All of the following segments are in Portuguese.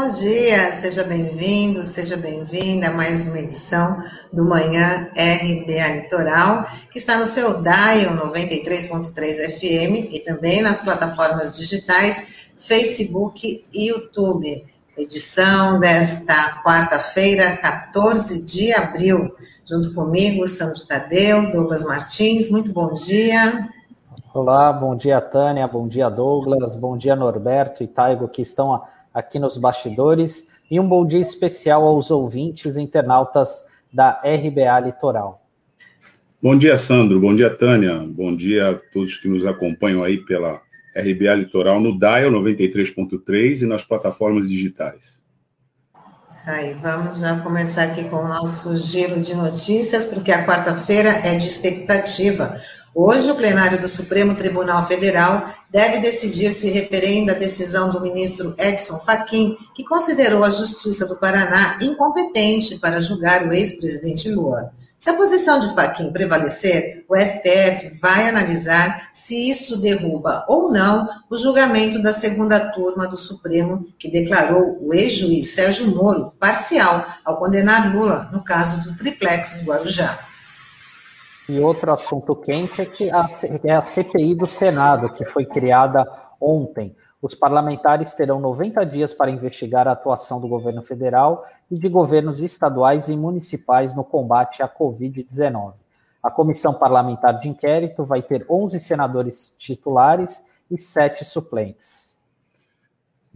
bom dia. Seja bem-vindo, seja bem-vinda a mais uma edição do Manhã RBA Litoral, que está no seu Dial 93.3 FM e também nas plataformas digitais Facebook e YouTube. Edição desta quarta-feira, 14 de abril. Junto comigo, Sandro Tadeu, Douglas Martins. Muito bom dia. Olá, bom dia, Tânia, bom dia, Douglas, bom dia, Norberto e Taigo, que estão aqui nos bastidores, e um bom dia especial aos ouvintes e internautas da RBA Litoral. Bom dia, Sandro, bom dia, Tânia, bom dia a todos que nos acompanham aí pela RBA Litoral no Dial 93.3 e nas plataformas digitais. Isso aí, vamos já começar aqui com o nosso giro de notícias, porque a quarta-feira é de expectativa. Hoje, o plenário do Supremo Tribunal Federal deve decidir se referenda a decisão do ministro Edson Fachin, que considerou a Justiça do Paraná incompetente para julgar o ex-presidente Lula. Se a posição de Fachin prevalecer, o STF vai analisar se isso derruba ou não o julgamento da segunda turma do Supremo, que declarou o ex-juiz Sérgio Moro parcial ao condenar Lula no caso do triplex do Guarujá. E outro assunto quente é que a, é a CPI do Senado, que foi criada ontem. Os parlamentares terão 90 dias para investigar a atuação do governo federal e de governos estaduais e municipais no combate à Covid-19. A comissão parlamentar de inquérito vai ter 11 senadores titulares e 7 suplentes.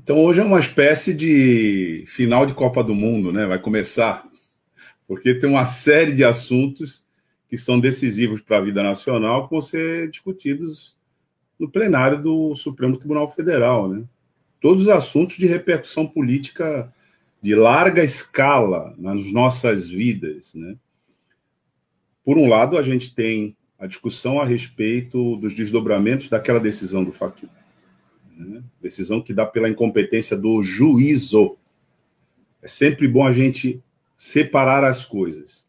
Então hoje é uma espécie de final de Copa do Mundo, né? Vai começar, porque tem uma série de assuntos que são decisivos para a vida nacional que vão ser discutidos no plenário do Supremo Tribunal Federal, né? Todos os assuntos de repercussão política de larga escala nas nossas vidas, né? Por um lado, a gente tem a discussão a respeito dos desdobramentos daquela decisão do Fachin. Né? Decisão que dá pela incompetência do juízo. É sempre bom a gente separar as coisas.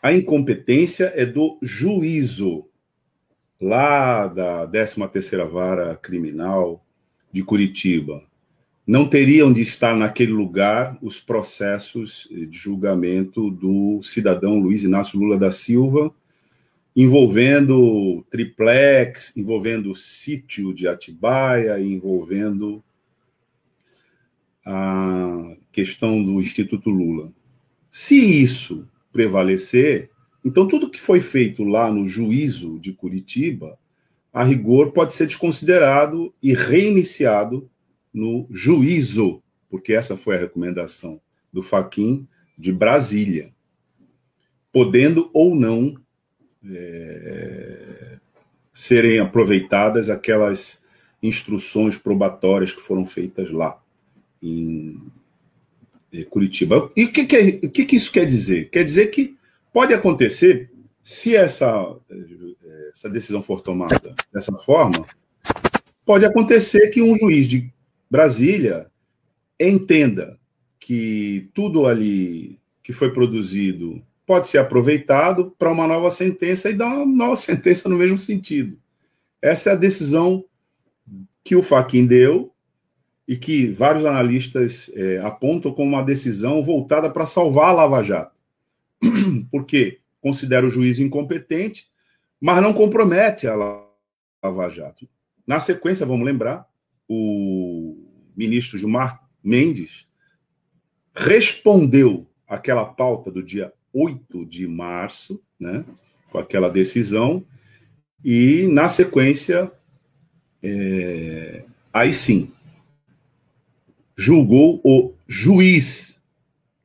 A incompetência é do juízo, lá da 13ª Vara Criminal de Curitiba. Não teriam de estar naquele lugar os processos de julgamento do cidadão Luiz Inácio Lula da Silva, envolvendo triplex, envolvendo o sítio de Atibaia, envolvendo a questão do Instituto Lula. Se isso prevalecer, então tudo que foi feito lá no juízo de Curitiba, a rigor, pode ser desconsiderado e reiniciado no juízo, porque essa foi a recomendação do Faquin de Brasília, podendo ou não é, serem aproveitadas aquelas instruções probatórias que foram feitas lá em Curitiba. E o que, que, é, que, que isso quer dizer? Quer dizer que pode acontecer, se essa, essa decisão for tomada dessa forma, pode acontecer que um juiz de Brasília entenda que tudo ali que foi produzido pode ser aproveitado para uma nova sentença e dar uma nova sentença no mesmo sentido. Essa é a decisão que o Faquin deu e que vários analistas é, apontam como uma decisão voltada para salvar a Lava Jato. Porque considera o juiz incompetente, mas não compromete a Lava Jato. Na sequência, vamos lembrar, o ministro Gilmar Mendes respondeu aquela pauta do dia 8 de março, né, com aquela decisão, e na sequência, é, aí sim, julgou o juiz,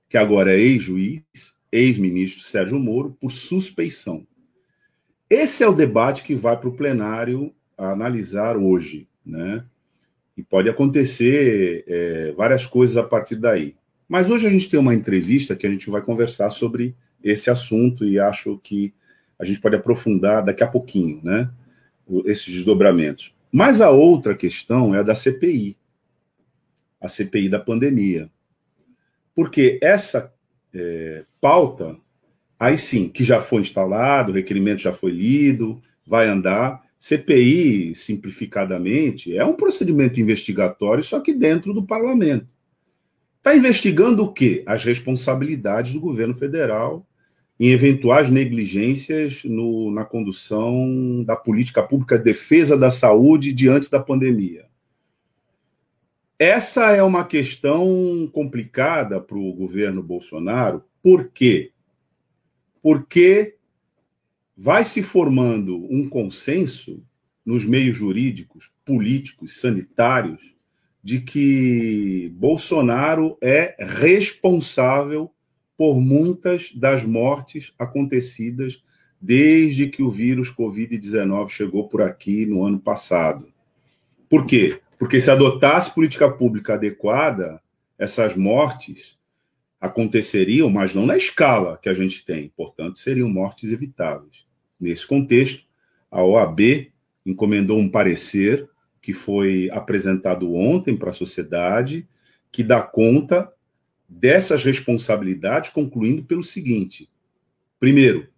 que agora é ex-juiz, ex-ministro Sérgio Moro, por suspeição. Esse é o debate que vai para o plenário analisar hoje, né? E pode acontecer é, várias coisas a partir daí. Mas hoje a gente tem uma entrevista que a gente vai conversar sobre esse assunto e acho que a gente pode aprofundar daqui a pouquinho, né? Esses desdobramentos. Mas a outra questão é a da CPI a CPI da pandemia. Porque essa é, pauta, aí sim, que já foi instalado, o requerimento já foi lido, vai andar. CPI, simplificadamente, é um procedimento investigatório, só que dentro do parlamento. Está investigando o quê? As responsabilidades do governo federal em eventuais negligências no, na condução da política pública de defesa da saúde diante da pandemia. Essa é uma questão complicada para o governo Bolsonaro, por quê? Porque vai se formando um consenso nos meios jurídicos, políticos, sanitários, de que Bolsonaro é responsável por muitas das mortes acontecidas desde que o vírus Covid-19 chegou por aqui no ano passado. Por quê? Porque se adotasse política pública adequada, essas mortes aconteceriam, mas não na escala que a gente tem, portanto, seriam mortes evitáveis. Nesse contexto, a OAB encomendou um parecer que foi apresentado ontem para a sociedade, que dá conta dessas responsabilidades, concluindo pelo seguinte: primeiro,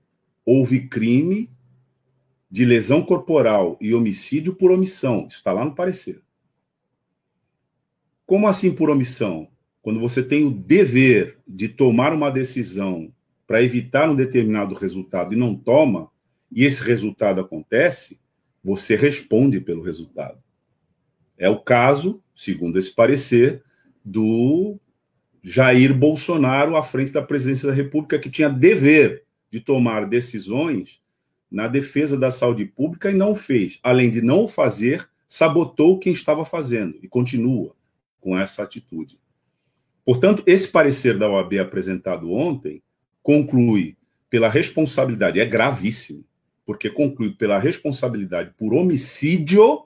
houve crime de lesão corporal e homicídio por omissão. Isso está lá no parecer. Como assim por omissão? Quando você tem o dever de tomar uma decisão para evitar um determinado resultado e não toma, e esse resultado acontece, você responde pelo resultado. É o caso, segundo esse parecer, do Jair Bolsonaro à frente da presidência da República, que tinha dever de tomar decisões na defesa da saúde pública e não fez. Além de não o fazer, sabotou quem estava fazendo e continua com essa atitude. Portanto, esse parecer da OAB apresentado ontem conclui pela responsabilidade, é gravíssimo, porque conclui pela responsabilidade por homicídio,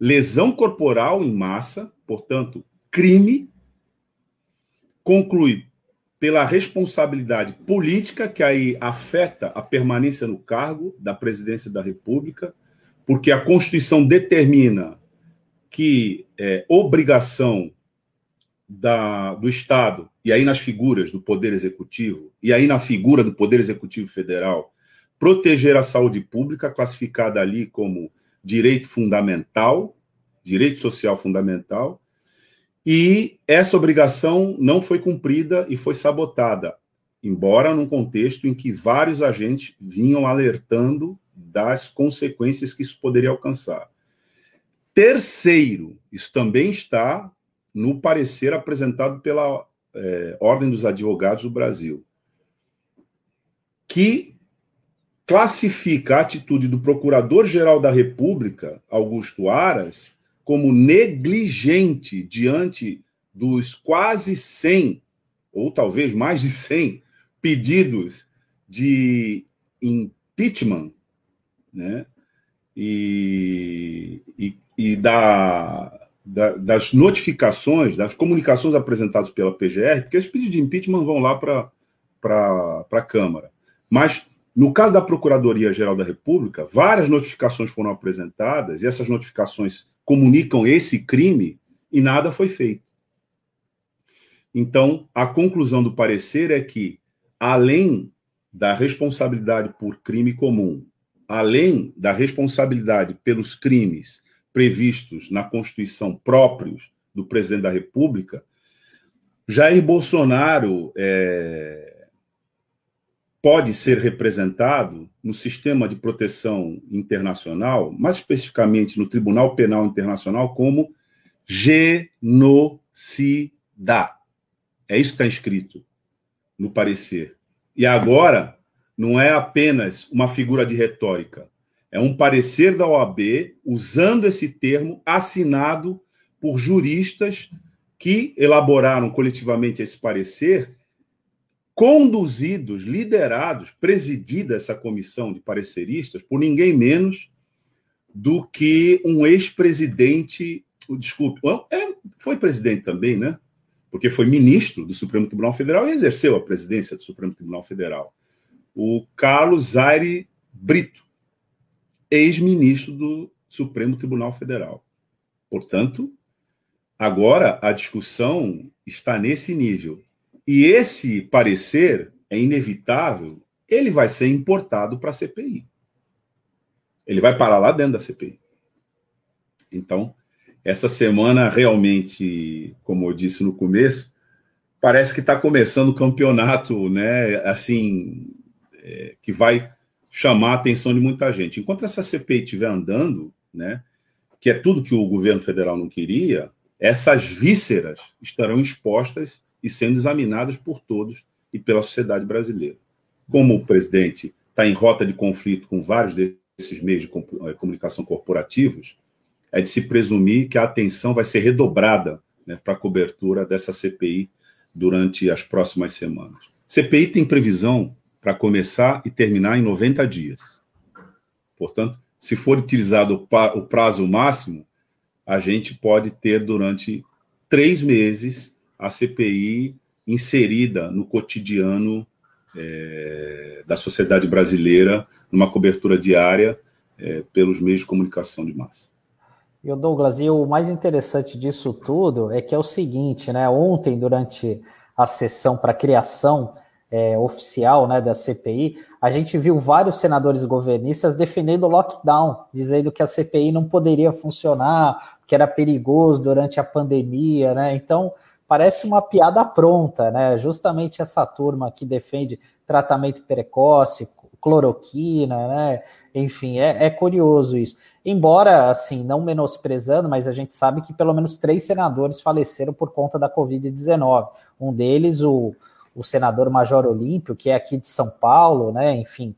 lesão corporal em massa, portanto, crime, conclui pela responsabilidade política, que aí afeta a permanência no cargo da presidência da República, porque a Constituição determina que é obrigação da, do Estado, e aí nas figuras do Poder Executivo, e aí na figura do Poder Executivo Federal, proteger a saúde pública, classificada ali como direito fundamental, direito social fundamental, e essa obrigação não foi cumprida e foi sabotada, embora num contexto em que vários agentes vinham alertando das consequências que isso poderia alcançar. Terceiro, isso também está no parecer apresentado pela é, Ordem dos Advogados do Brasil, que classifica a atitude do Procurador-Geral da República, Augusto Aras, como negligente diante dos quase 100, ou talvez mais de 100, pedidos de impeachment, né? E, e, e da, da, das notificações, das comunicações apresentadas pela PGR, porque esses pedidos de impeachment vão lá para a Câmara. Mas, no caso da Procuradoria-Geral da República, várias notificações foram apresentadas, e essas notificações comunicam esse crime, e nada foi feito. Então, a conclusão do parecer é que, além da responsabilidade por crime comum, além da responsabilidade pelos crimes previstos na Constituição próprios do presidente da República, Jair Bolsonaro é, pode ser representado no sistema de proteção internacional, mais especificamente no Tribunal Penal Internacional, como genocida. É isso que está escrito no parecer. E agora, não é apenas uma figura de retórica é um parecer da OAB usando esse termo, assinado por juristas que elaboraram coletivamente esse parecer, conduzidos, liderados, presidida essa comissão de pareceristas por ninguém menos do que um ex-presidente, desculpe, é, foi presidente também, né? Porque foi ministro do Supremo Tribunal Federal e exerceu a presidência do Supremo Tribunal Federal. O Carlos Zaire Brito, ex-ministro do Supremo Tribunal Federal. Portanto, agora a discussão está nesse nível. E esse parecer é inevitável, ele vai ser importado para a CPI. Ele vai parar lá dentro da CPI. Então, essa semana realmente, como eu disse no começo, parece que está começando o campeonato, né? Assim, é, que vai chamar a atenção de muita gente. Enquanto essa CPI estiver andando, né? Que é tudo que o governo federal não queria, essas vísceras estarão expostas e sendo examinadas por todos e pela sociedade brasileira. Como o presidente está em rota de conflito com vários desses meios de eh, comunicação corporativos, é de se presumir que a atenção vai ser redobrada né, para a cobertura dessa CPI durante as próximas semanas. CPI tem previsão para começar e terminar em 90 dias. Portanto, se for utilizado o prazo máximo, a gente pode ter durante três meses a CPI inserida no cotidiano é, da sociedade brasileira, numa cobertura diária é, pelos meios de comunicação de massa. E o Douglas, e o mais interessante disso tudo é que é o seguinte, né? Ontem, durante a sessão para criação é, oficial né, da CPI, a gente viu vários senadores governistas defendendo o lockdown, dizendo que a CPI não poderia funcionar, que era perigoso durante a pandemia, né? Então, parece uma piada pronta, né? Justamente essa turma que defende tratamento precoce, cloroquina, né? Enfim, é, é curioso isso. Embora, assim, não menosprezando, mas a gente sabe que pelo menos três senadores faleceram por conta da Covid-19. Um deles, o, o senador Major Olímpio, que é aqui de São Paulo, né? Enfim.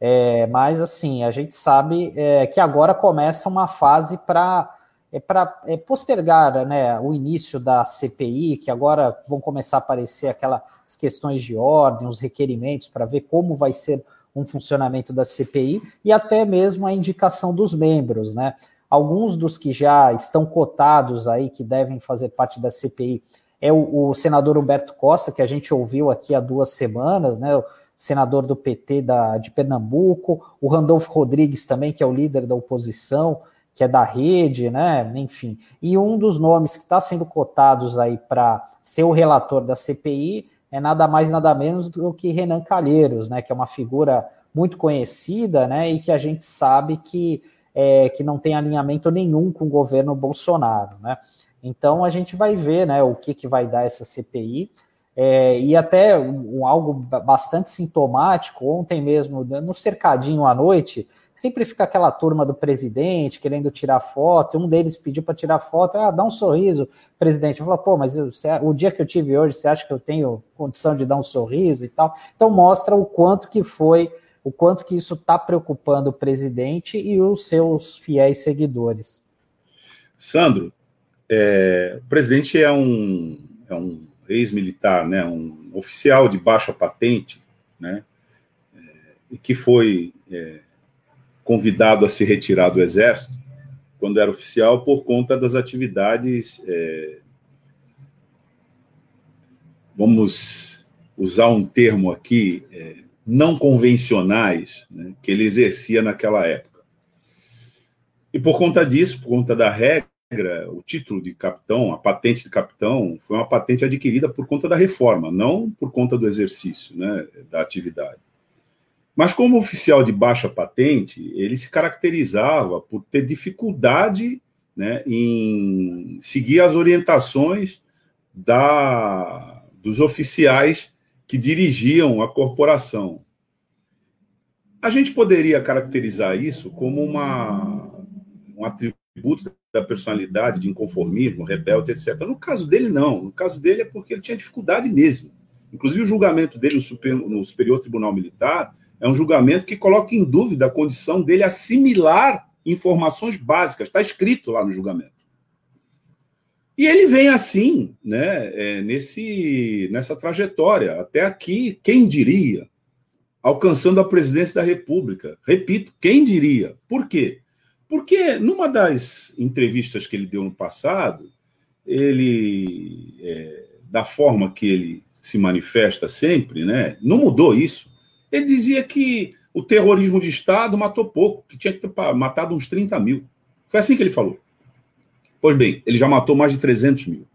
É, mas, assim, a gente sabe é, que agora começa uma fase para é para é, postergar né, o início da CPI, que agora vão começar a aparecer aquelas questões de ordem, os requerimentos para ver como vai ser um funcionamento da CPI e até mesmo a indicação dos membros, né? Alguns dos que já estão cotados aí, que devem fazer parte da CPI, é o, o senador Humberto Costa, que a gente ouviu aqui há duas semanas, né? O senador do PT da, de Pernambuco, o Randolfo Rodrigues também, que é o líder da oposição, que é da rede, né? Enfim. E um dos nomes que está sendo cotados aí para ser o relator da CPI é nada mais nada menos do que Renan Calheiros, né, que é uma figura muito conhecida, né, e que a gente sabe que, é, que não tem alinhamento nenhum com o governo Bolsonaro, né. Então a gente vai ver, né, o que, que vai dar essa CPI. É, e até um, algo bastante sintomático, ontem mesmo, no cercadinho à noite, sempre fica aquela turma do presidente querendo tirar foto. Um deles pediu para tirar foto, ah, dá um sorriso, presidente. Eu falo, pô, mas eu, o dia que eu tive hoje, você acha que eu tenho condição de dar um sorriso e tal? Então mostra o quanto que foi, o quanto que isso está preocupando o presidente e os seus fiéis seguidores. Sandro, é, o presidente é um, é um ex-militar, né, um oficial de baixa patente, né, é, e que foi é, convidado a se retirar do Exército, quando era oficial, por conta das atividades. É, vamos usar um termo aqui, é, não convencionais, né, que ele exercia naquela época. E por conta disso, por conta da regra, o título de capitão, a patente de capitão, foi uma patente adquirida por conta da reforma, não por conta do exercício né, da atividade. Mas, como oficial de baixa patente, ele se caracterizava por ter dificuldade né, em seguir as orientações da, dos oficiais que dirigiam a corporação. A gente poderia caracterizar isso como uma, um atributo da personalidade, de inconformismo, rebelde, etc. No caso dele, não. No caso dele é porque ele tinha dificuldade mesmo. Inclusive, o julgamento dele no Superior Tribunal Militar é um julgamento que coloca em dúvida a condição dele assimilar informações básicas. Está escrito lá no julgamento. E ele vem assim, né, é, nesse, nessa trajetória, até aqui, quem diria, alcançando a presidência da República. Repito, quem diria? Por quê? Porque numa das entrevistas que ele deu no passado, ele, é, da forma que ele se manifesta sempre, né, não mudou isso. Ele dizia que o terrorismo de Estado matou pouco, que tinha que ter matado uns 30 mil. Foi assim que ele falou. Pois bem, ele já matou mais de 300 mil.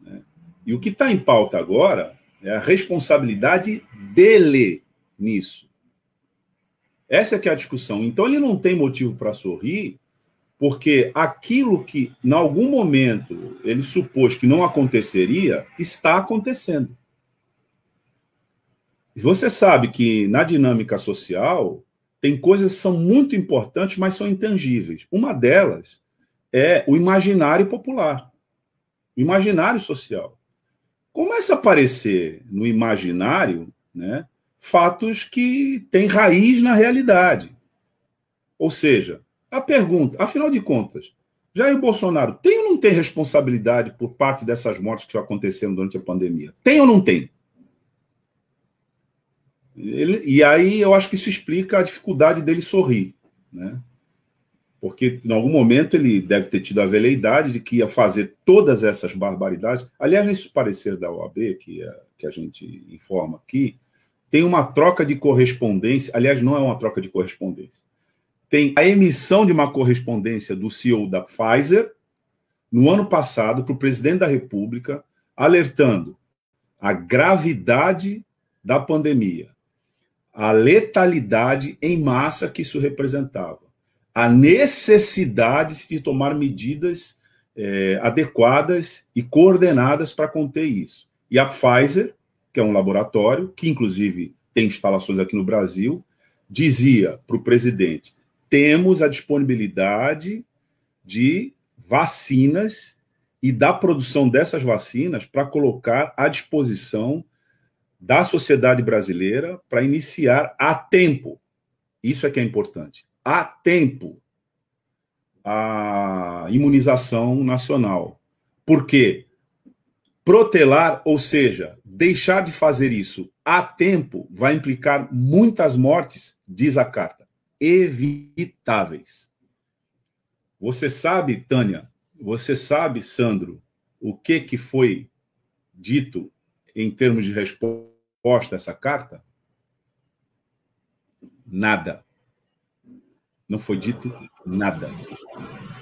Né? E o que está em pauta agora é a responsabilidade dele nisso. Essa é que é a discussão. Então ele não tem motivo para sorrir, Porque aquilo que, em algum momento, ele supôs que não aconteceria, está acontecendo. Você sabe que na dinâmica social tem coisas que são muito importantes, mas são intangíveis. Uma delas é o imaginário popular, o imaginário social. Começa a aparecer no imaginário né, fatos que têm raiz na realidade. Ou seja, a pergunta, afinal de contas, Jair Bolsonaro tem ou não tem responsabilidade por parte dessas mortes que aconteceram durante a pandemia? Tem ou não tem? Ele, e aí eu acho que isso explica a dificuldade dele sorrir, né? Porque em algum momento ele deve ter tido a veleidade de que ia fazer todas essas barbaridades. Aliás, nesse parecer da OAB, que, que a gente informa aqui, tem uma troca de correspondência. Aliás, não é uma troca de correspondência. Tem a emissão de uma correspondência do CEO da Pfizer no ano passado para o presidente da República, alertando a gravidade da pandemia, a letalidade em massa que isso representava, a necessidade de tomar medidas é, adequadas e coordenadas para conter isso. E a Pfizer, que é um laboratório, que inclusive tem instalações aqui no Brasil, dizia para o presidente: temos a disponibilidade de vacinas e da produção dessas vacinas para colocar à disposição da sociedade brasileira para iniciar a tempo. Isso é que é importante. A tempo a imunização nacional. Por quê? Protelar, ou seja, deixar de fazer isso a tempo, vai implicar muitas mortes, diz a carta, evitáveis. Você sabe, Tânia, você sabe, Sandro, o que, que foi dito em termos de resposta a essa carta? Nada. Não foi dito nada.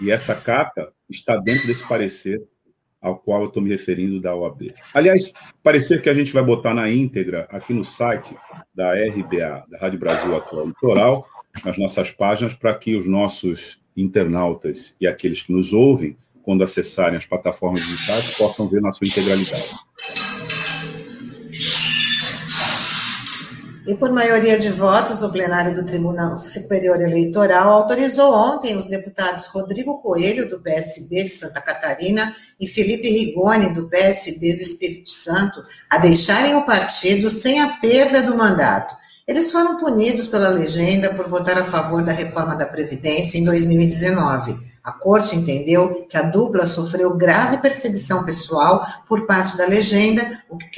E essa carta está dentro desse parecer ao qual eu estou me referindo da OAB. Aliás, parecer que a gente vai botar na íntegra aqui no site da RBA, da Rádio Brasil Atual Litoral, nas nossas páginas, para que os nossos internautas e aqueles que nos ouvem, quando acessarem as plataformas digitais, possam ver na sua integralidade. E por maioria de votos, o plenário do Tribunal Superior Eleitoral autorizou ontem os deputados Rodrigo Coelho, do PSB de Santa Catarina, e Felipe Rigoni, do PSB do Espírito Santo, a deixarem o partido sem a perda do mandato. Eles foram punidos pela legenda por votar a favor da reforma da Previdência em 2019 a corte entendeu que a dupla sofreu grave perseguição pessoal por parte da legenda, o que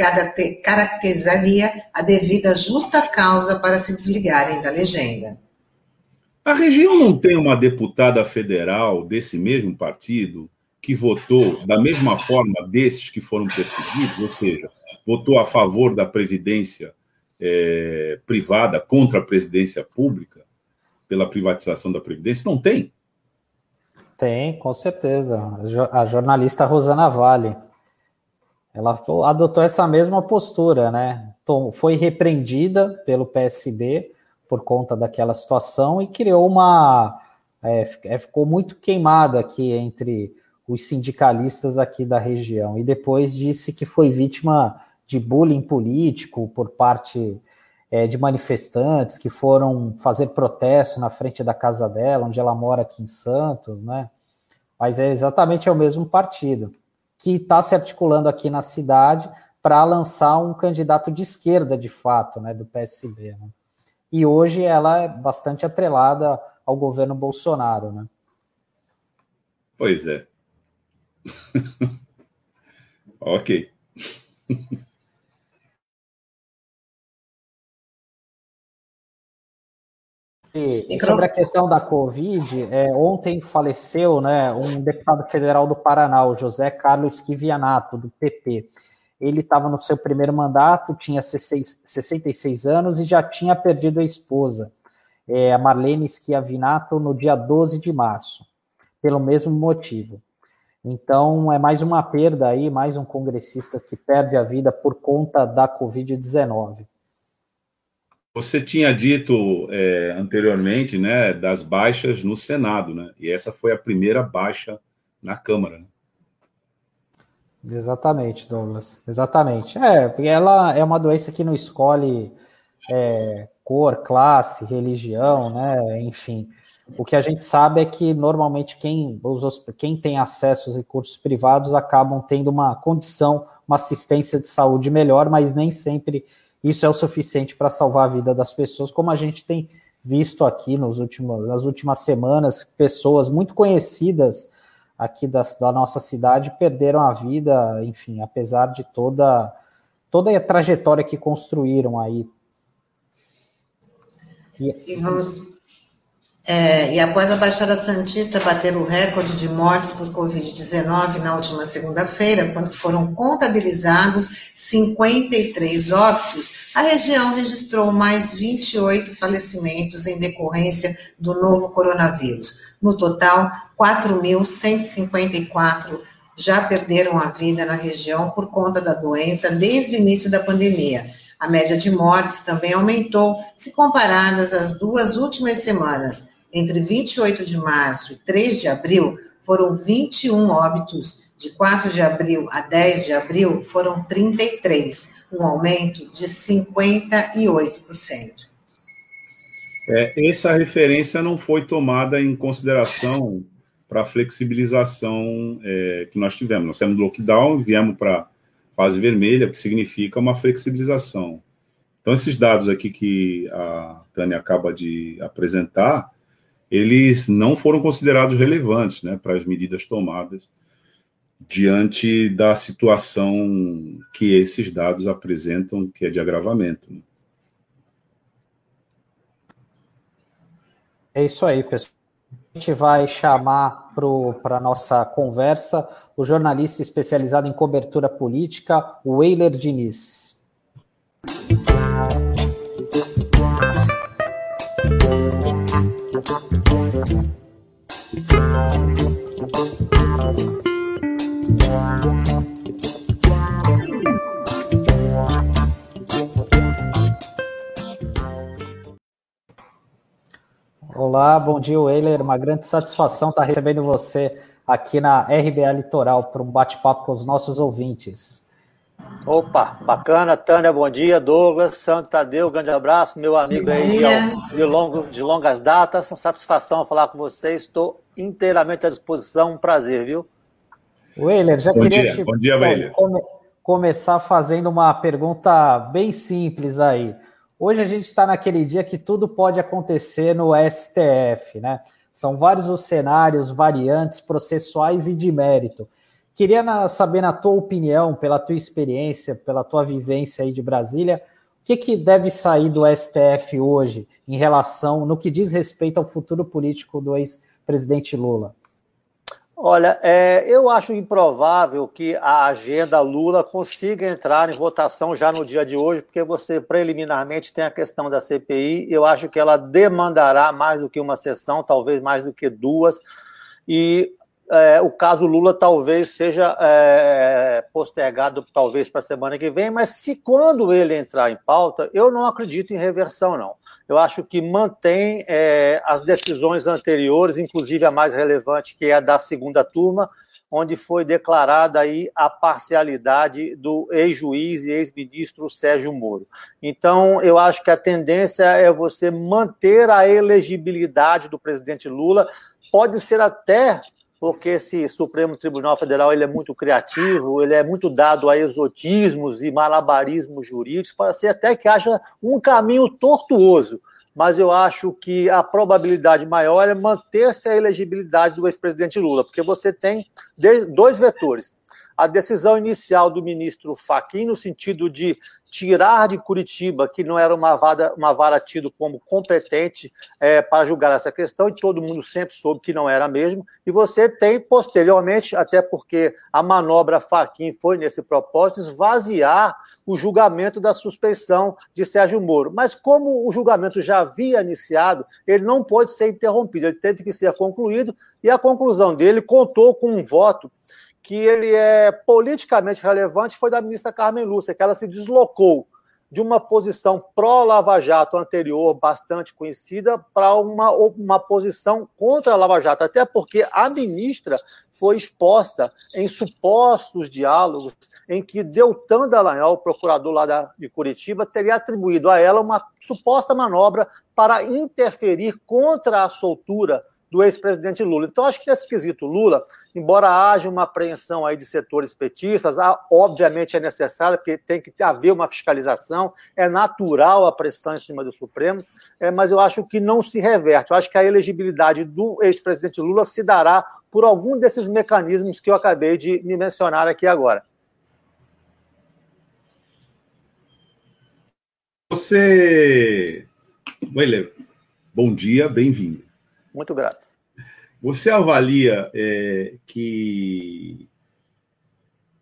caracterizaria a devida justa causa para se desligarem da legenda. A região não tem uma deputada federal desse mesmo partido que votou da mesma forma desses que foram perseguidos, ou seja, votou a favor da previdência é, privada contra a presidência pública, pela privatização da previdência? Não tem. Tem, com certeza. A jornalista Rosana Vale. Ela adotou essa mesma postura, né? Foi repreendida pelo PSB por conta daquela situação e criou uma. É, é, ficou muito queimada aqui entre os sindicalistas aqui da região. E depois disse que foi vítima de bullying político por parte é, de manifestantes que foram fazer protesto na frente da casa dela, onde ela mora aqui em Santos, né? Mas é exatamente o mesmo partido que está se articulando aqui na cidade para lançar um candidato de esquerda, de fato, né, do PSB. Né? E hoje ela é bastante atrelada ao governo Bolsonaro, né? Pois é. ok. E sobre a questão da Covid, é, ontem faleceu né, um deputado federal do Paraná, o José Carlos Esquivianato, do PP. Ele estava no seu primeiro mandato, tinha 66 anos e já tinha perdido a esposa, é, a Marlene Schiavinato, no dia 12 de março, pelo mesmo motivo. Então, é mais uma perda aí, mais um congressista que perde a vida por conta da Covid-19. Você tinha dito é, anteriormente, né, das baixas no Senado, né? E essa foi a primeira baixa na Câmara. Né? Exatamente, Douglas. Exatamente. É, porque ela é uma doença que não escolhe é, cor, classe, religião, né? Enfim. O que a gente sabe é que normalmente quem, os, quem tem acesso aos recursos privados acabam tendo uma condição, uma assistência de saúde melhor, mas nem sempre isso é o suficiente para salvar a vida das pessoas, como a gente tem visto aqui nos últimos, nas últimas semanas, pessoas muito conhecidas aqui da, da nossa cidade perderam a vida, enfim, apesar de toda, toda a trajetória que construíram aí. E, e vamos é, e após a Baixada Santista bater o recorde de mortes por Covid-19 na última segunda-feira, quando foram contabilizados 53 óbitos, a região registrou mais 28 falecimentos em decorrência do novo coronavírus. No total, 4.154 já perderam a vida na região por conta da doença desde o início da pandemia. A média de mortes também aumentou se comparadas às duas últimas semanas entre 28 de março e 3 de abril, foram 21 óbitos. De 4 de abril a 10 de abril, foram 33, um aumento de 58%. É, essa referência não foi tomada em consideração para a flexibilização é, que nós tivemos. Nós temos lockdown, viemos para fase vermelha, que significa uma flexibilização. Então, esses dados aqui que a Tânia acaba de apresentar, eles não foram considerados relevantes né, para as medidas tomadas diante da situação que esses dados apresentam, que é de agravamento. Né? É isso aí, pessoal. A gente vai chamar para a nossa conversa o jornalista especializado em cobertura política, o Diniz. Olá, bom dia, Weiler. Uma grande satisfação estar recebendo você aqui na RBA Litoral para um bate-papo com os nossos ouvintes. Opa, bacana, Tânia, bom dia, Douglas, Santo Tadeu, grande abraço, meu amigo aí de, longo, de longas datas, satisfação falar com você, estou inteiramente à disposição, um prazer, viu? Weiler, já bom queria dia, te bom dia. Come, começar fazendo uma pergunta bem simples aí. Hoje a gente está naquele dia que tudo pode acontecer no STF, né? São vários os cenários, variantes, processuais e de mérito. Queria na, saber, na tua opinião, pela tua experiência, pela tua vivência aí de Brasília, o que, que deve sair do STF hoje em relação, no que diz respeito ao futuro político do ex-presidente Lula? Olha, é, eu acho improvável que a agenda Lula consiga entrar em votação já no dia de hoje, porque você preliminarmente tem a questão da CPI. Eu acho que ela demandará mais do que uma sessão, talvez mais do que duas. E é, o caso Lula talvez seja é, postergado, talvez para a semana que vem, mas se quando ele entrar em pauta, eu não acredito em reversão, não. Eu acho que mantém é, as decisões anteriores, inclusive a mais relevante, que é a da segunda turma, onde foi declarada aí a parcialidade do ex-juiz e ex-ministro Sérgio Moro. Então, eu acho que a tendência é você manter a elegibilidade do presidente Lula, pode ser até porque esse Supremo Tribunal Federal ele é muito criativo, ele é muito dado a exotismos e malabarismos jurídicos, pode ser até que haja um caminho tortuoso, mas eu acho que a probabilidade maior é manter-se a elegibilidade do ex-presidente Lula, porque você tem dois vetores. A decisão inicial do ministro Fachin, no sentido de tirar de Curitiba, que não era uma vara, uma vara tido como competente é, para julgar essa questão, e todo mundo sempre soube que não era mesmo, e você tem, posteriormente, até porque a manobra Fachin foi nesse propósito, esvaziar o julgamento da suspeição de Sérgio Moro. Mas como o julgamento já havia iniciado, ele não pode ser interrompido, ele teve que ser concluído, e a conclusão dele contou com um voto que ele é politicamente relevante foi da ministra Carmen Lúcia, que ela se deslocou de uma posição pró-Lava Jato anterior, bastante conhecida, para uma, uma posição contra a Lava Jato, até porque a ministra foi exposta em supostos diálogos em que Deltan Dallagnol, procurador lá da, de Curitiba, teria atribuído a ela uma suposta manobra para interferir contra a soltura do ex-presidente Lula. Então, acho que nesse quesito Lula, embora haja uma apreensão aí de setores petistas, obviamente é necessário, porque tem que haver uma fiscalização, é natural a pressão em cima do Supremo, é, mas eu acho que não se reverte. Eu acho que a elegibilidade do ex-presidente Lula se dará por algum desses mecanismos que eu acabei de me mencionar aqui agora. Você. Weiler, bom dia, bem-vindo. Muito grato. Você avalia é, que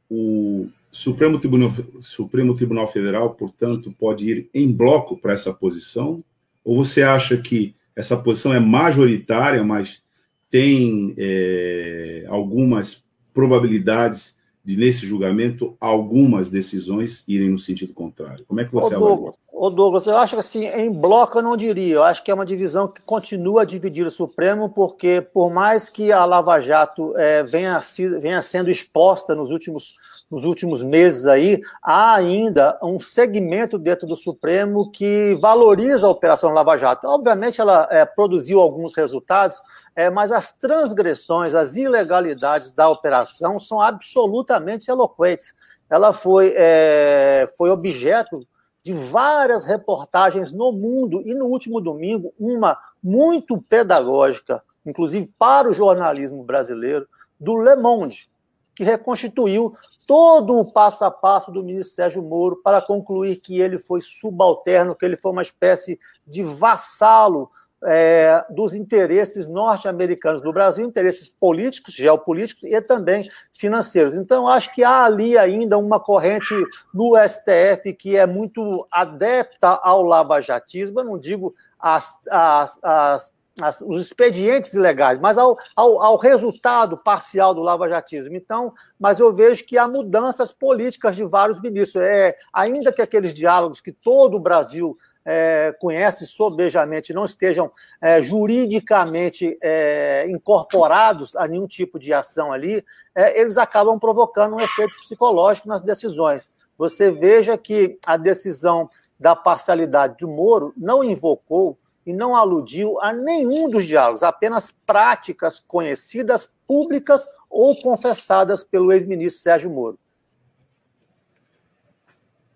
o Supremo Tribunal, Supremo Tribunal Federal, portanto, pode ir em bloco para essa posição? Ou você acha que essa posição é majoritária, mas tem é, algumas probabilidades de, nesse julgamento, algumas decisões irem no sentido contrário? Como é que você avalia? Ô Douglas, eu acho que assim, em bloco eu não diria. Eu acho que é uma divisão que continua a dividir o Supremo, porque por mais que a Lava Jato é, venha, venha sendo exposta nos últimos, nos últimos meses aí, há ainda um segmento dentro do Supremo que valoriza a Operação Lava Jato. Obviamente ela é, produziu alguns resultados, é, mas as transgressões, as ilegalidades da operação são absolutamente eloquentes. Ela foi, é, foi objeto de várias reportagens no mundo e no último domingo, uma muito pedagógica, inclusive para o jornalismo brasileiro, do Le Monde, que reconstituiu todo o passo a passo do ministro Sérgio Moro para concluir que ele foi subalterno, que ele foi uma espécie de vassalo é, dos interesses norte-americanos do Brasil, interesses políticos, geopolíticos e também financeiros. Então, acho que há ali ainda uma corrente no STF que é muito adepta ao lavajatismo, eu não digo as, as, as, as, os expedientes ilegais, mas ao, ao, ao resultado parcial do lavajatismo. Então, mas eu vejo que há mudanças políticas de vários ministros. É, ainda que aqueles diálogos que todo o Brasil é, conhece sobejamente não estejam é, juridicamente é, incorporados a nenhum tipo de ação ali, é, eles acabam provocando um efeito psicológico nas decisões. Você veja que a decisão da parcialidade do Moro não invocou e não aludiu a nenhum dos diálogos, apenas práticas conhecidas, públicas ou confessadas pelo ex-ministro Sérgio Moro.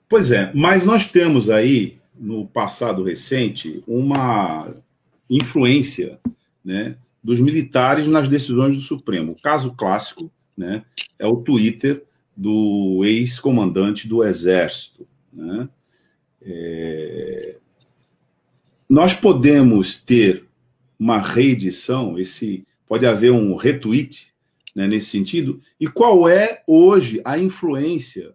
Pois é, mas nós temos aí no passado recente, uma influência né, dos militares nas decisões do Supremo. O caso clássico né, é o Twitter do ex-comandante do Exército. Né? É... Nós podemos ter uma reedição, esse pode haver um retweet né, nesse sentido. E qual é hoje a influência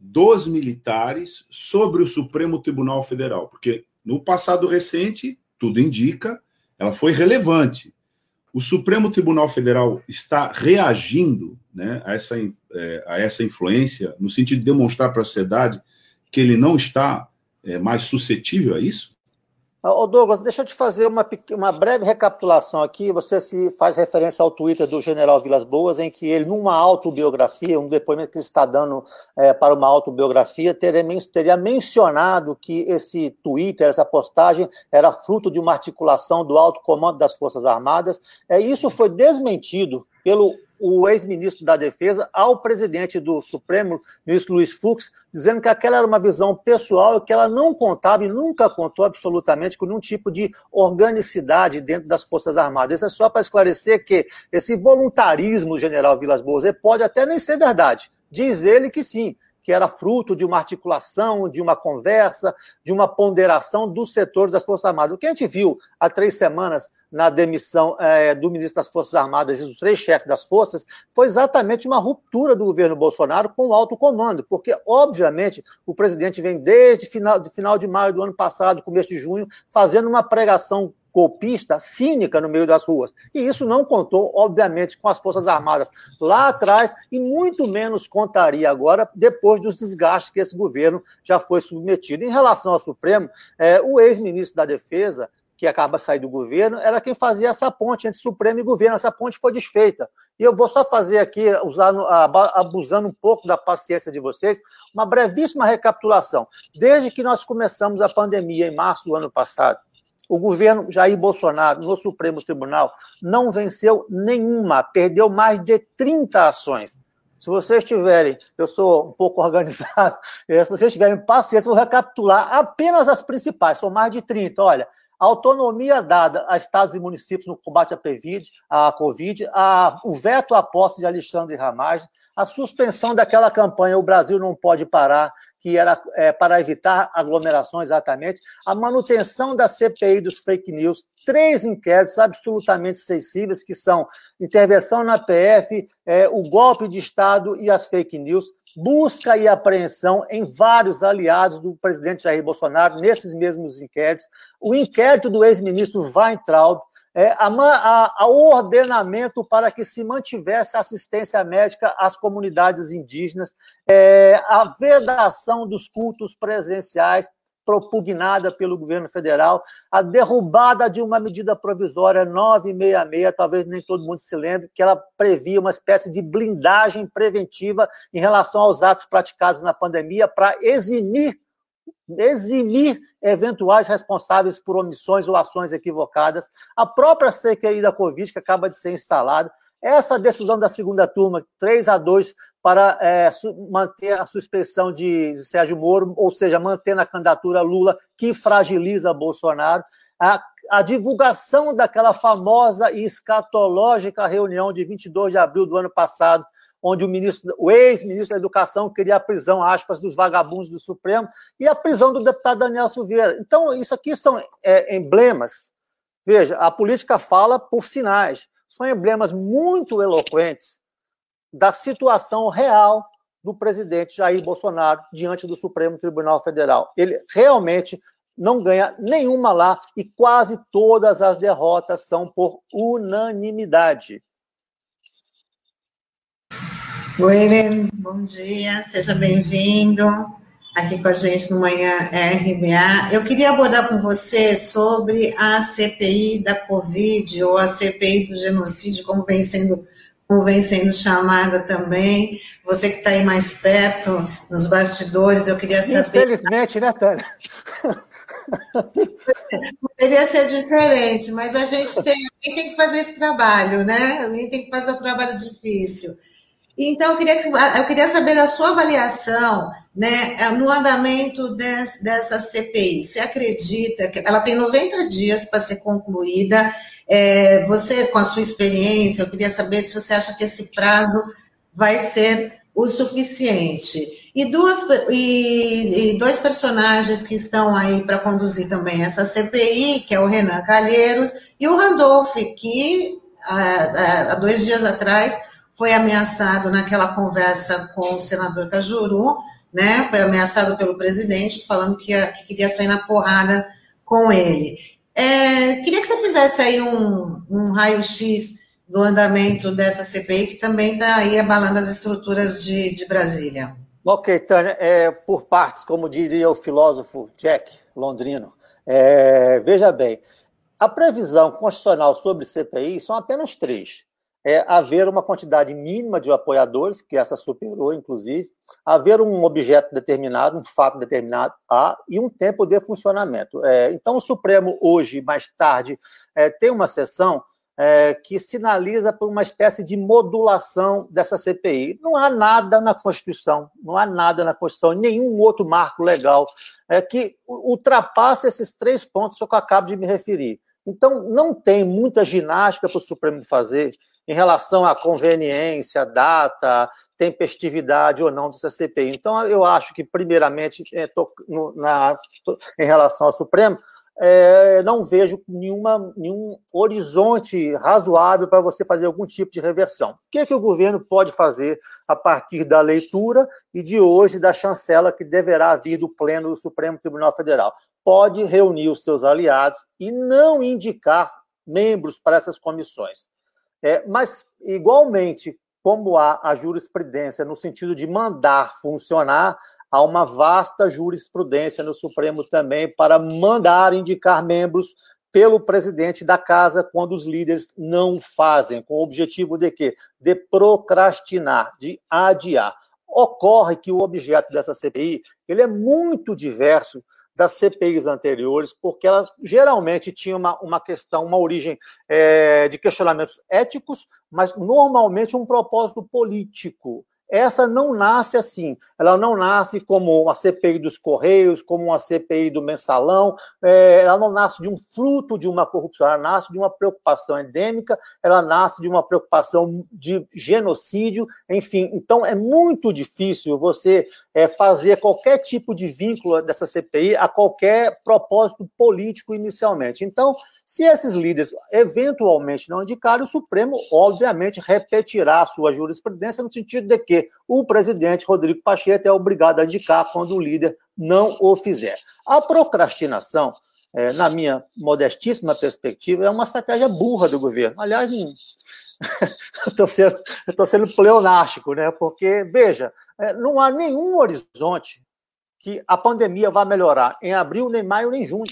dos militares sobre o Supremo Tribunal Federal, porque no passado recente, tudo indica, ela foi relevante. O Supremo Tribunal Federal está reagindo né, a, essa, é, a essa influência, no sentido de demonstrar para a sociedade que ele não está é, mais suscetível a isso? Ô Douglas, deixa eu te fazer uma, uma breve recapitulação aqui. Você se faz referência ao Twitter do general Vilas Boas, em que ele, numa autobiografia, um depoimento que ele está dando é, para uma autobiografia, teria, teria mencionado que esse Twitter, essa postagem, era fruto de uma articulação do alto comando das Forças Armadas. É, isso foi desmentido pelo o ex-ministro da Defesa ao presidente do Supremo, ministro Luiz Fux, dizendo que aquela era uma visão pessoal e que ela não contava e nunca contou absolutamente com nenhum tipo de organicidade dentro das Forças Armadas. Isso é só para esclarecer que esse voluntarismo general Vilas Boas pode até nem ser verdade. Diz ele que sim, que era fruto de uma articulação, de uma conversa, de uma ponderação dos setores das Forças Armadas. O que a gente viu há três semanas na demissão é, do ministro das Forças Armadas e dos três chefes das forças foi exatamente uma ruptura do governo Bolsonaro com o alto comando, porque, obviamente, o presidente vem desde final de, final de maio do ano passado, começo de junho, fazendo uma pregação golpista, cínica no meio das ruas. E isso não contou, obviamente, com as Forças Armadas lá atrás e muito menos contaria agora, depois dos desgastes que esse governo já foi submetido. Em relação ao Supremo, é, o ex-ministro da Defesa, que acaba de sair do governo, era quem fazia essa ponte entre Supremo e governo. Essa ponte foi desfeita. E eu vou só fazer aqui, usando, abusando um pouco da paciência de vocês, uma brevíssima recapitulação. Desde que nós começamos a pandemia, em março do ano passado, o governo Jair Bolsonaro, no Supremo Tribunal, não venceu nenhuma, perdeu mais de 30 ações. Se vocês tiverem, eu sou um pouco organizado, se vocês tiverem paciência, vou recapitular apenas as principais, são mais de 30. Olha, a autonomia dada a estados e municípios no combate à COVID, à COVID a, o veto à posse de Alexandre Ramagem, a suspensão daquela campanha O Brasil não pode parar, que era é, para evitar aglomerações exatamente, a manutenção da CPI dos fake news, três inquéritos absolutamente sensíveis, que são intervenção na PF, é, o golpe de Estado e as fake news, busca e apreensão em vários aliados do presidente Jair Bolsonaro nesses mesmos inquéritos, o inquérito do ex-ministro Weintraub, é, a, a, ordenamento para que se mantivesse assistência médica às comunidades indígenas, é, a vedação dos cultos presenciais propugnada pelo governo federal, a derrubada de uma medida provisória 966, talvez nem todo mundo se lembre, que ela previa uma espécie de blindagem preventiva em relação aos atos praticados na pandemia para eximir eximir eventuais responsáveis por omissões ou ações equivocadas, a própria CQI da Covid, que acaba de ser instalada, essa decisão da segunda turma, 3 a 2 para é, manter a suspensão de Sérgio Moro, ou seja, mantendo a candidatura Lula, que fragiliza Bolsonaro, a, a divulgação daquela famosa e escatológica reunião de 22 de abril do ano passado, onde o ministro, o ex-ministro da Educação queria a prisão, aspas, dos vagabundos do Supremo e a prisão do deputado Daniel Silveira. Então, isso aqui são é, emblemas. Veja, a política fala por sinais. São emblemas muito eloquentes da situação real do presidente Jair Bolsonaro diante do Supremo Tribunal Federal. Ele realmente não ganha nenhuma lá e quase todas as derrotas são por unanimidade. Oi, bom dia, seja bem-vindo aqui com a gente no Manhã RBA. Eu queria abordar com você sobre a CPI da Covid, ou a CPI do genocídio, como vem sendo, como vem sendo chamada também. Você que está aí mais perto, nos bastidores, eu queria saber... Infelizmente, né, Tânia? Poderia ser diferente, mas a gente tem, tem que fazer esse trabalho, né? Alguém tem que fazer o trabalho difícil. Então, eu queria, eu queria saber a sua avaliação né, no andamento des, dessa CPI. Você acredita que ela tem 90 dias para ser concluída? É, você, com a sua experiência, eu queria saber se você acha que esse prazo vai ser o suficiente. E, duas, e, e dois personagens que estão aí para conduzir também essa CPI, que é o Renan Calheiros e o Randolph, que há, há dois dias atrás foi ameaçado naquela conversa com o senador Cajuru, né? Foi ameaçado pelo presidente, falando que, ia, que queria sair na porrada com ele. É, queria que você fizesse aí um, um raio-x do andamento dessa CPI, que também está aí abalando as estruturas de, de Brasília. Ok, Tânia, é, por partes, como diria o filósofo Jack Londrino. É, veja bem, a previsão constitucional sobre CPI são apenas três é haver uma quantidade mínima de apoiadores, que essa superou, inclusive, haver um objeto determinado, um fato determinado, A, e um tempo de funcionamento. É, então, o Supremo, hoje, mais tarde, é, tem uma sessão é, que sinaliza por uma espécie de modulação dessa CPI. Não há nada na Constituição, não há nada na Constituição, nenhum outro marco legal é, que ultrapasse esses três pontos que eu acabo de me referir. Então, não tem muita ginástica para o Supremo fazer em relação à conveniência, data, tempestividade ou não dessa CPI. Então, eu acho que, primeiramente, é, tô, no, na, tô, em relação ao Supremo, é, não vejo nenhuma, nenhum horizonte razoável para você fazer algum tipo de reversão. O que, é que o governo pode fazer a partir da leitura e de hoje da chancela que deverá vir do Pleno do Supremo Tribunal Federal? pode reunir os seus aliados e não indicar membros para essas comissões. É, mas, igualmente, como há a jurisprudência no sentido de mandar funcionar, há uma vasta jurisprudência no Supremo também para mandar indicar membros pelo presidente da casa quando os líderes não fazem, com o objetivo de quê? De procrastinar, de adiar. Ocorre que o objeto dessa CPI ele é muito diverso das CPIs anteriores, porque elas geralmente tinham uma, uma questão, uma origem é, de questionamentos éticos, mas normalmente um propósito político. Essa não nasce assim. Ela não nasce como uma CPI dos Correios, como uma CPI do mensalão. É, ela não nasce de um fruto de uma corrupção. Ela nasce de uma preocupação endêmica. Ela nasce de uma preocupação de genocídio. Enfim, então é muito difícil você é, fazer qualquer tipo de vínculo dessa CPI a qualquer propósito político inicialmente. Então, se esses líderes eventualmente não indicarem, o Supremo, obviamente, repetirá a sua jurisprudência no sentido de que o presidente Rodrigo Pacheco é obrigado a indicar quando o líder não o fizer. A procrastinação, é, na minha modestíssima perspectiva, é uma estratégia burra do governo. Aliás, estou sendo, sendo pleonástico, né? porque, veja, é, não há nenhum horizonte que a pandemia vá melhorar em abril, nem maio, nem junho.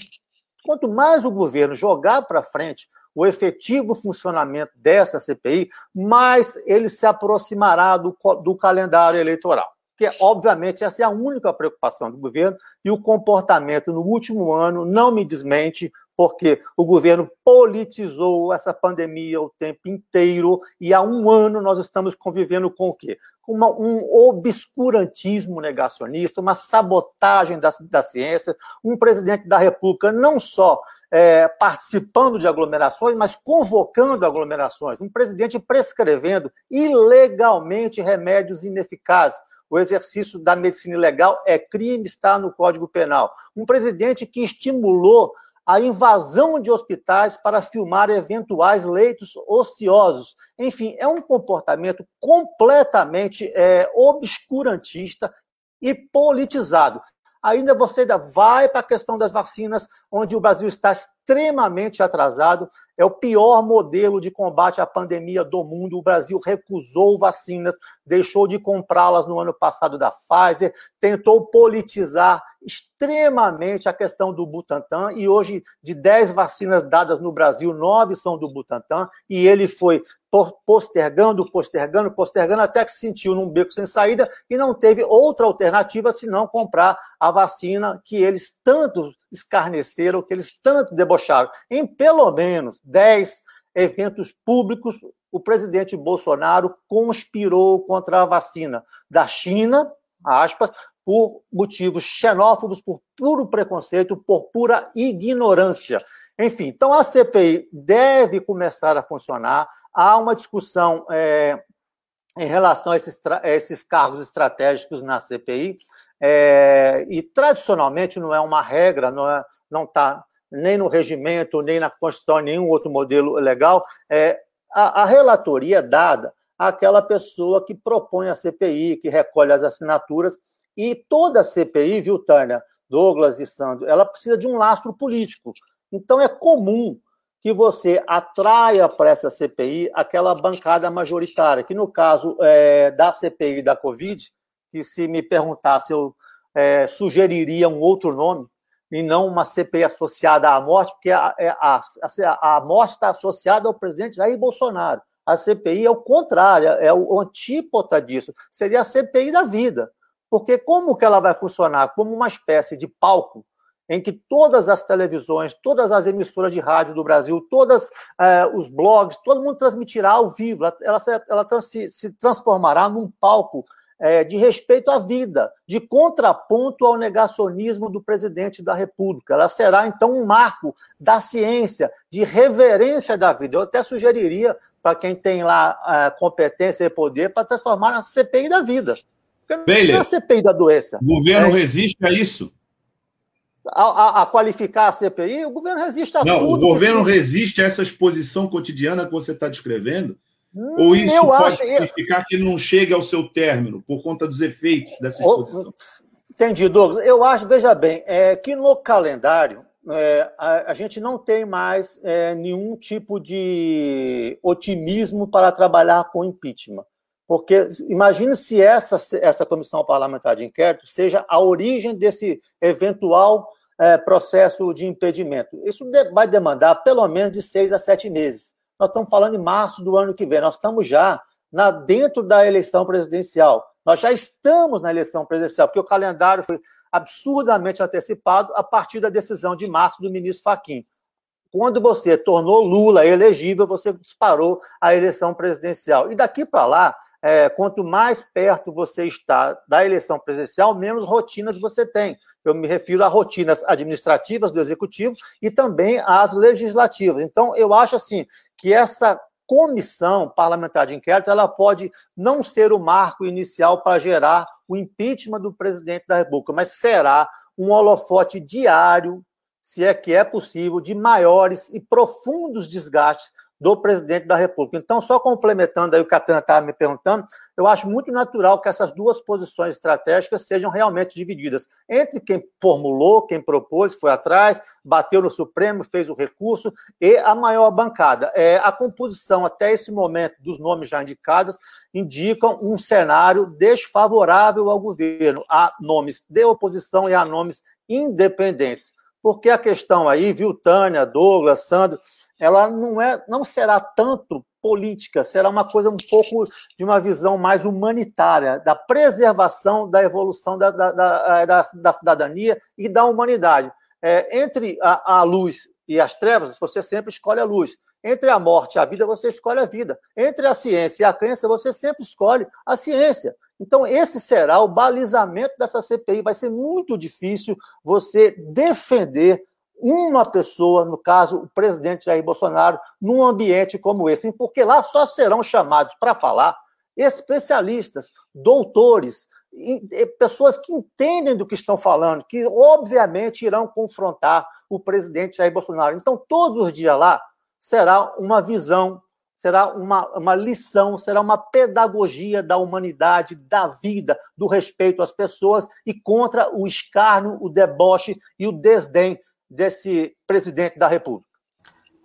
Quanto mais o governo jogar para frente o efetivo funcionamento dessa CPI, mais ele se aproximará do, do calendário eleitoral. Que, obviamente, essa é a única preocupação do governo, e o comportamento no último ano não me desmente, porque o governo politizou essa pandemia o tempo inteiro, e há um ano nós estamos convivendo com o quê? Uma, um obscurantismo negacionista, uma sabotagem da, da ciência, um presidente da República não só é, participando de aglomerações, mas convocando aglomerações, um presidente prescrevendo ilegalmente remédios ineficazes. O exercício da medicina ilegal é crime, está no Código Penal. Um presidente que estimulou a invasão de hospitais para filmar eventuais leitos ociosos. Enfim, é um comportamento completamente é, obscurantista e politizado. Ainda você ainda vai para a questão das vacinas, onde o Brasil está extremamente atrasado. É o pior modelo de combate à pandemia do mundo. O Brasil recusou vacinas, deixou de comprá-las no ano passado da Pfizer, tentou politizar extremamente a questão do Butantan e hoje de 10 vacinas dadas no Brasil, nove são do Butantan e ele foi postergando, postergando, postergando até que se sentiu num beco sem saída e não teve outra alternativa senão comprar a vacina que eles tanto escarneceram, que eles tanto debocharam. Em pelo menos 10 eventos públicos, o presidente Bolsonaro conspirou contra a vacina da China, aspas, por motivos xenófobos, por puro preconceito, por pura ignorância. Enfim, então a CPI deve começar a funcionar. Há uma discussão é, em relação a esses, a esses, cargos estratégicos na CPI, é, e tradicionalmente não é uma regra, não está é, nem no regimento, nem na Constituição, nenhum outro modelo legal. É, a, a relatoria é dada àquela pessoa que propõe a CPI, que recolhe as assinaturas e toda a CPI, viu, Tânia, Douglas e Sandro, ela precisa de um lastro político. Então é comum que você atraia para essa CPI aquela bancada majoritária, que no caso é, da CPI da Covid, que se me perguntasse, eu é, sugeriria um outro nome, e não uma CPI associada à morte, porque a, é, a, a, a morte está associada ao presidente Jair Bolsonaro. A CPI é o contrário, é o antípota disso. Seria a CPI da vida. Porque como que ela vai funcionar? Como uma espécie de palco em que todas as televisões, todas as emissoras de rádio do Brasil, todos eh, os blogs, todo mundo transmitirá ao vivo. Ela, ela, ela se, se, transformará num palco eh, de respeito à vida, de contraponto ao negacionismo do presidente da República. Ela será, então, um marco da ciência, de reverência da vida. Eu até sugeriria para quem tem lá eh, competência e poder para transformar na CPI da vida. Baylor, não é a CPI da doença. O governo é. resiste a isso. A, a, a, qualificar a CPI, o governo resiste a não, tudo. O governo resiste a essa exposição cotidiana que você está descrevendo? Hum, Ou isso eu pode acho, significar que não chegue ao seu término por conta dos efeitos dessa exposição? Entendi, Douglas. Eu acho, veja bem, é, que no calendário é, a, a, gente não tem mais é, nenhum tipo de otimismo para trabalhar com impeachment. Porque imagine se essa, essa comissão parlamentar de inquérito seja a origem desse eventual é, processo de impedimento. Isso vai demandar pelo menos de seis a sete meses. Nós estamos falando em março do ano que vem, nós estamos já na, dentro da eleição presidencial. Nós já estamos na eleição presidencial, porque o calendário foi absurdamente antecipado a partir da decisão de março do ministro Faquim. Quando você tornou Lula elegível, você disparou a eleição presidencial. E daqui para lá, é, quanto mais perto você está da eleição presidencial, menos rotinas você tem. Eu me refiro a rotinas administrativas do executivo e também às legislativas. Então, eu acho assim que essa comissão parlamentar de inquérito ela pode não ser o marco inicial para gerar o impeachment do presidente da República, mas será um holofote diário, se é que é possível, de maiores e profundos desgastes do presidente da República. Então, só complementando aí o que a Tana estava me perguntando, eu acho muito natural que essas duas posições estratégicas sejam realmente divididas entre quem formulou, quem propôs, foi atrás, bateu no Supremo, fez o recurso, e a maior bancada. É, a composição, até esse momento, dos nomes já indicados, indicam um cenário desfavorável ao governo. Há nomes de oposição e há nomes independentes. Porque a questão aí, viu, Tânia, Douglas, Sandro, ela não, é, não será tanto política, será uma coisa um pouco de uma visão mais humanitária, da preservação da evolução da, da, da, da cidadania e da humanidade. É, entre a, a luz e as trevas, você sempre escolhe a luz. Entre a morte e a vida, você escolhe a vida. Entre a ciência e a crença, você sempre escolhe a ciência. Então, esse será o balizamento dessa CPI. Vai ser muito difícil você defender uma pessoa, no caso, o presidente Jair Bolsonaro, num ambiente como esse, porque lá só serão chamados para falar especialistas, doutores, pessoas que entendem do que estão falando, que obviamente irão confrontar o presidente Jair Bolsonaro. Então, todos os dias lá será uma visão, será uma, uma lição, será uma pedagogia da humanidade, da vida, do respeito às pessoas e contra o escárnio, o deboche e o desdém desse presidente da República.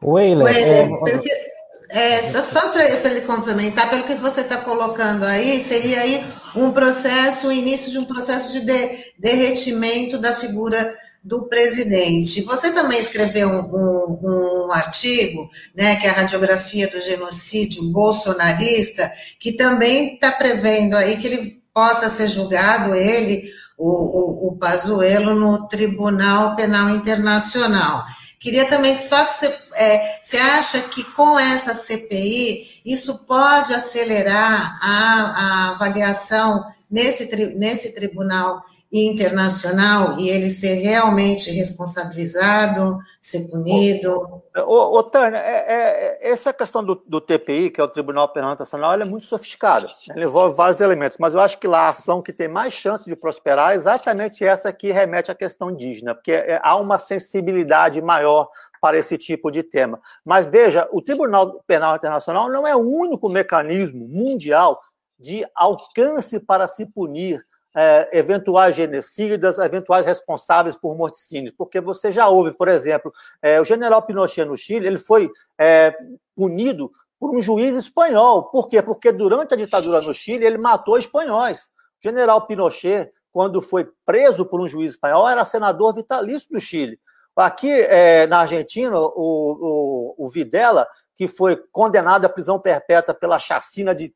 Weiler, é... é, só, só para ele complementar, pelo que você está colocando aí, seria aí um processo, o início de um processo de, de derretimento da figura do presidente. Você também escreveu um, um, um, artigo, né, que é a radiografia do genocídio bolsonarista, que também está prevendo aí que ele possa ser julgado, ele, o, o, o Pazuello no Tribunal Penal Internacional. Queria também que só que você, é, você acha que com essa CPI isso pode acelerar a, a avaliação nesse, nesse tribunal internacional e ele ser realmente responsabilizado, ser punido? Ô, ô, Tânia, é, é, é, essa questão do, do, TPI, que é o Tribunal Penal Internacional, é muito sofiscada. Ela envolve vários elementos, mas eu acho que lá a ação que tem mais chance de prosperar é exatamente essa que remete à questão indígena, porque é, há uma sensibilidade maior para esse tipo de tema. Mas veja, o Tribunal Penal Internacional não é o único mecanismo mundial de alcance para se punir é, eventuais genocidas, eventuais responsáveis por morticínios, porque você já ouve, por exemplo, é, o general Pinochet no Chile, ele foi é, punido por um juiz espanhol. Por quê? Porque durante a ditadura no Chile, ele matou espanhóis. O general Pinochet, quando foi preso por um juiz espanhol, era senador vitalício do Chile. Aqui é, na Argentina, o, o, o Videla que foi condenado à prisão perpétua pela chacina de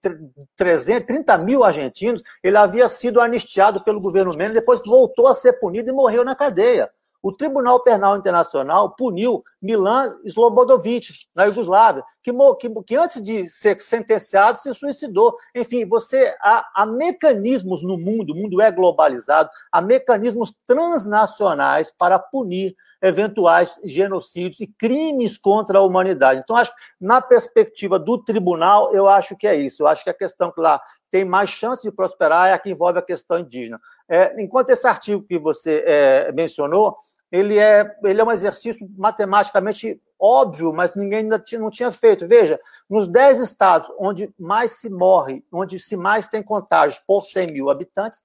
330 mil argentinos, ele havia sido anistiado pelo governo Menem, depois voltou a ser punido e morreu na cadeia. O Tribunal Penal Internacional puniu Milan Slobodovic, na Iugoslávia, que, que, que, antes de ser sentenciado se suicidou. Enfim, você há, há mecanismos no mundo, o mundo é globalizado, há mecanismos transnacionais para punir eventuais genocídios e crimes contra a humanidade. Então, acho na perspectiva do tribunal, eu acho que é isso. Eu acho que a questão que lá tem mais chance de prosperar é a que envolve a questão indígena. É, enquanto esse artigo que você é, mencionou, ele é, ele é um exercício matematicamente óbvio, mas ninguém ainda tinha, não tinha feito. Veja, nos 10 estados onde mais se morre, onde se mais tem contágios por 100 mil habitantes,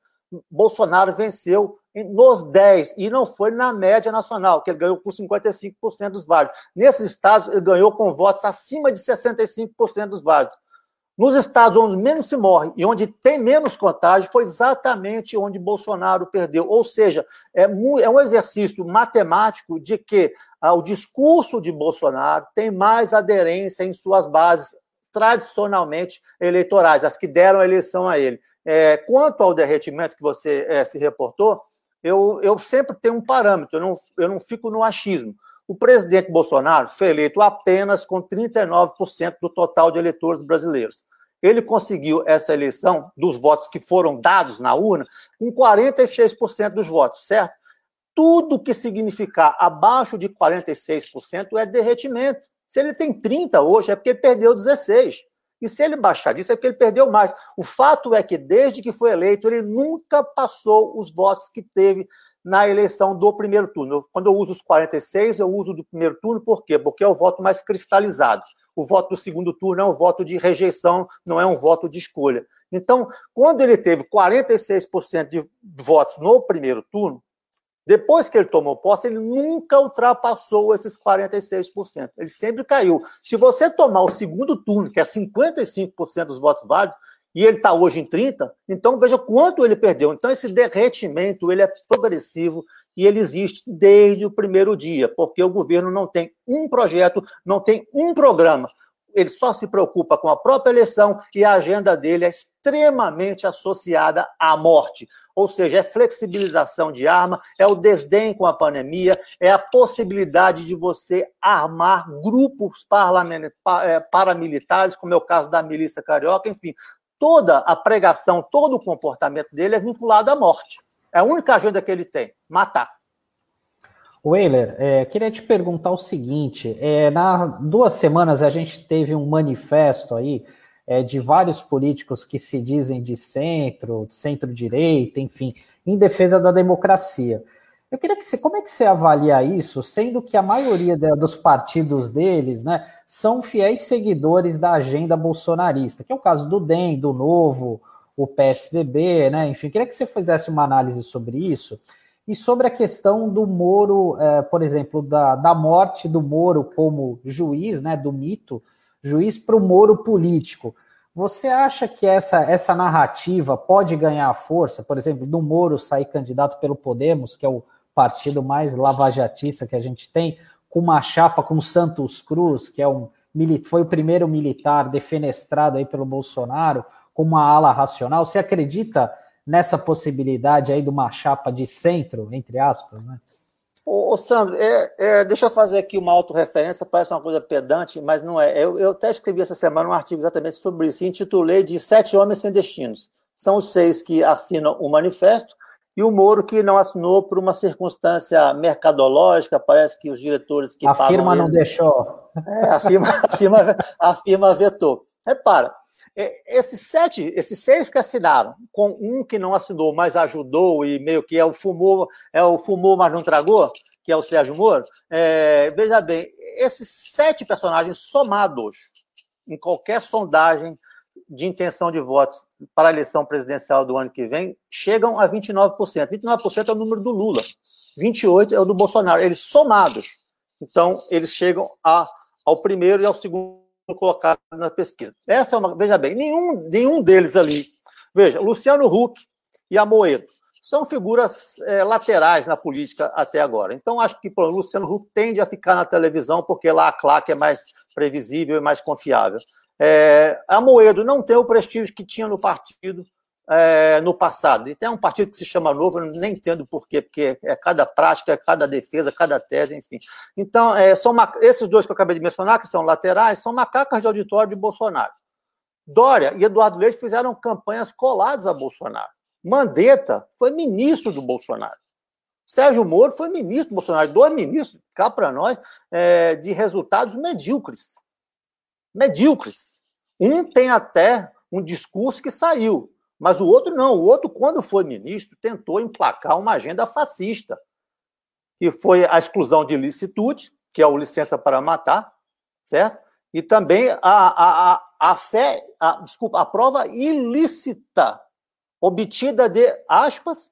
Bolsonaro venceu nos 10, e não foi na média nacional, que ele ganhou com 55% dos válidos. Nesses estados, ele ganhou com votos acima de 65% dos válidos. Nos estados onde menos se morre e onde tem menos contágio, foi exatamente onde Bolsonaro perdeu. Ou seja, é, é um exercício matemático de que ah, o discurso de Bolsonaro tem mais aderência em suas bases tradicionalmente eleitorais, as que deram a eleição a ele. É, quanto ao derretimento que você é, se reportou, eu, eu sempre tenho um parâmetro, eu não, eu não fico no achismo. O presidente Bolsonaro foi eleito apenas com 39% do total de eleitores brasileiros. Ele conseguiu essa eleição dos votos que foram dados na urna com 46% dos votos, certo? Tudo que significar abaixo de 46% é derretimento. Se ele tem 30 hoje, é porque perdeu 16. E se ele baixar disso, é porque ele perdeu mais. O fato é que, desde que foi eleito, ele nunca passou os votos que teve na eleição do primeiro turno. Quando eu uso os 46, eu uso do primeiro turno, por quê? Porque é o voto mais cristalizado. O voto do segundo turno é um voto de rejeição, não é um voto de escolha. Então, quando ele teve 46% de votos no primeiro turno, depois que ele tomou posse, ele nunca ultrapassou esses 46%. Ele sempre caiu. Se você tomar o segundo turno, que é 55% dos votos válidos, e ele está hoje em 30%, então veja quanto ele perdeu. Então, esse derretimento ele é progressivo e ele existe desde o primeiro dia, porque o governo não tem um projeto, não tem um programa ele só se preocupa com a própria eleição e a agenda dele é extremamente associada à morte. Ou seja, é flexibilização de arma, é o desdém com a pandemia, é a possibilidade de você armar grupos é, paramilitares, como é o caso da milícia carioca, enfim. Toda a pregação, todo o comportamento dele é vinculado à morte. É a única agenda que ele tem: matar. Weiler, é, queria te perguntar o seguinte: é, na duas semanas a gente teve um manifesto aí é, de vários políticos que se dizem de centro, centro-direita, enfim, em defesa da democracia. Eu queria que você, como é que você avalia isso, sendo que a maioria dos partidos deles, né, são fiéis seguidores da agenda bolsonarista, que é o caso do DEM, do Novo, o PSDB, né, enfim, queria que você fizesse uma análise sobre isso. E sobre a questão do Moro, é, por exemplo, da, da morte do Moro como juiz, né, do mito, juiz para o Moro político. Você acha que essa, essa narrativa pode ganhar força, por exemplo, do Moro sair candidato pelo Podemos, que é o partido mais lavajatista que a gente tem, com uma chapa com Santos Cruz, que é um foi o primeiro militar defenestrado aí pelo Bolsonaro, com uma ala racional. Você acredita nessa possibilidade aí de uma chapa de centro, entre aspas, né? Ô, ô Sandro, é, é, deixa eu fazer aqui uma autorreferência, parece uma coisa pedante, mas não é. Eu, eu até escrevi essa semana um artigo exatamente sobre isso, intitulei de Sete Homens Sem Destinos. São os seis que assinam o manifesto, e o Moro que não assinou por uma circunstância mercadológica, parece que os diretores que A firma não deixou. É, a firma, a, firma, a firma vetou. Repara, esses sete, esses seis que assinaram, com um que não assinou, mas ajudou e meio que é o fumou, é o fumou, mas não tragou, que é o Sérgio Moro. É, veja bem, esses sete personagens somados em qualquer sondagem de intenção de votos para a eleição presidencial do ano que vem chegam a 29%. 29% é o número do Lula, 28% é o do Bolsonaro. Eles somados, então eles chegam a, ao primeiro e ao segundo colocado na pesquisa. Essa é uma, veja bem, nenhum, nenhum deles ali. Veja, Luciano Huck e Amoedo são figuras é, laterais na política até agora. Então, acho que o Luciano Huck tende a ficar na televisão, porque lá a claque é mais previsível e mais confiável. É, Amoedo não tem o prestígio que tinha no partido é, no passado. E tem um partido que se chama Novo, eu nem entendo por quê, porque é cada prática, é cada defesa, cada tese, enfim. Então, é, são esses dois que eu acabei de mencionar, que são laterais, são macacas de auditório de Bolsonaro. Dória e Eduardo Leite fizeram campanhas coladas a Bolsonaro. Mandetta foi ministro do Bolsonaro. Sérgio Moro foi ministro do Bolsonaro. Dois ministros, cá para nós, é, de resultados medíocres. Medíocres. Um tem até um discurso que saiu, mas o outro não. O outro, quando foi ministro, tentou emplacar uma agenda fascista, que foi a exclusão de licitude, que é o licença para matar, certo? E também a, a, a, a fé, a, desculpa, a prova ilícita, obtida de, aspas,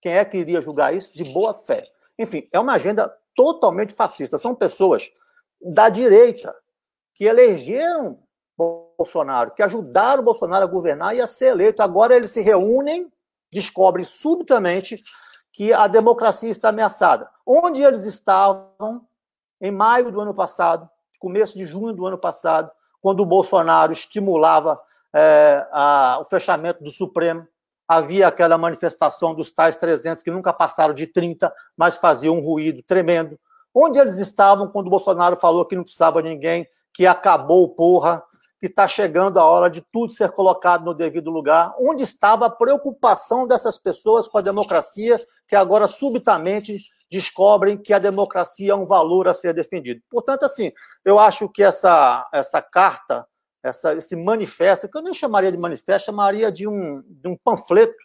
quem é que iria julgar isso? De boa fé. Enfim, é uma agenda totalmente fascista. São pessoas da direita que elegeram Bolsonaro, que ajudaram o Bolsonaro a governar e a ser eleito. Agora eles se reúnem, descobrem subitamente que a democracia está ameaçada. Onde eles estavam em maio do ano passado, começo de junho do ano passado, quando o Bolsonaro estimulava é, a, o fechamento do Supremo, havia aquela manifestação dos tais 300 que nunca passaram de 30, mas faziam um ruído tremendo. Onde eles estavam quando o Bolsonaro falou que não precisava de ninguém, que acabou, porra, que está chegando a hora de tudo ser colocado no devido lugar? Onde estava a preocupação dessas pessoas com a democracia, que agora subitamente descobrem que a democracia é um valor a ser defendido? Portanto, assim, eu acho que essa, essa carta, essa, esse manifesto, que eu nem chamaria de manifesto, chamaria de um, de um panfleto,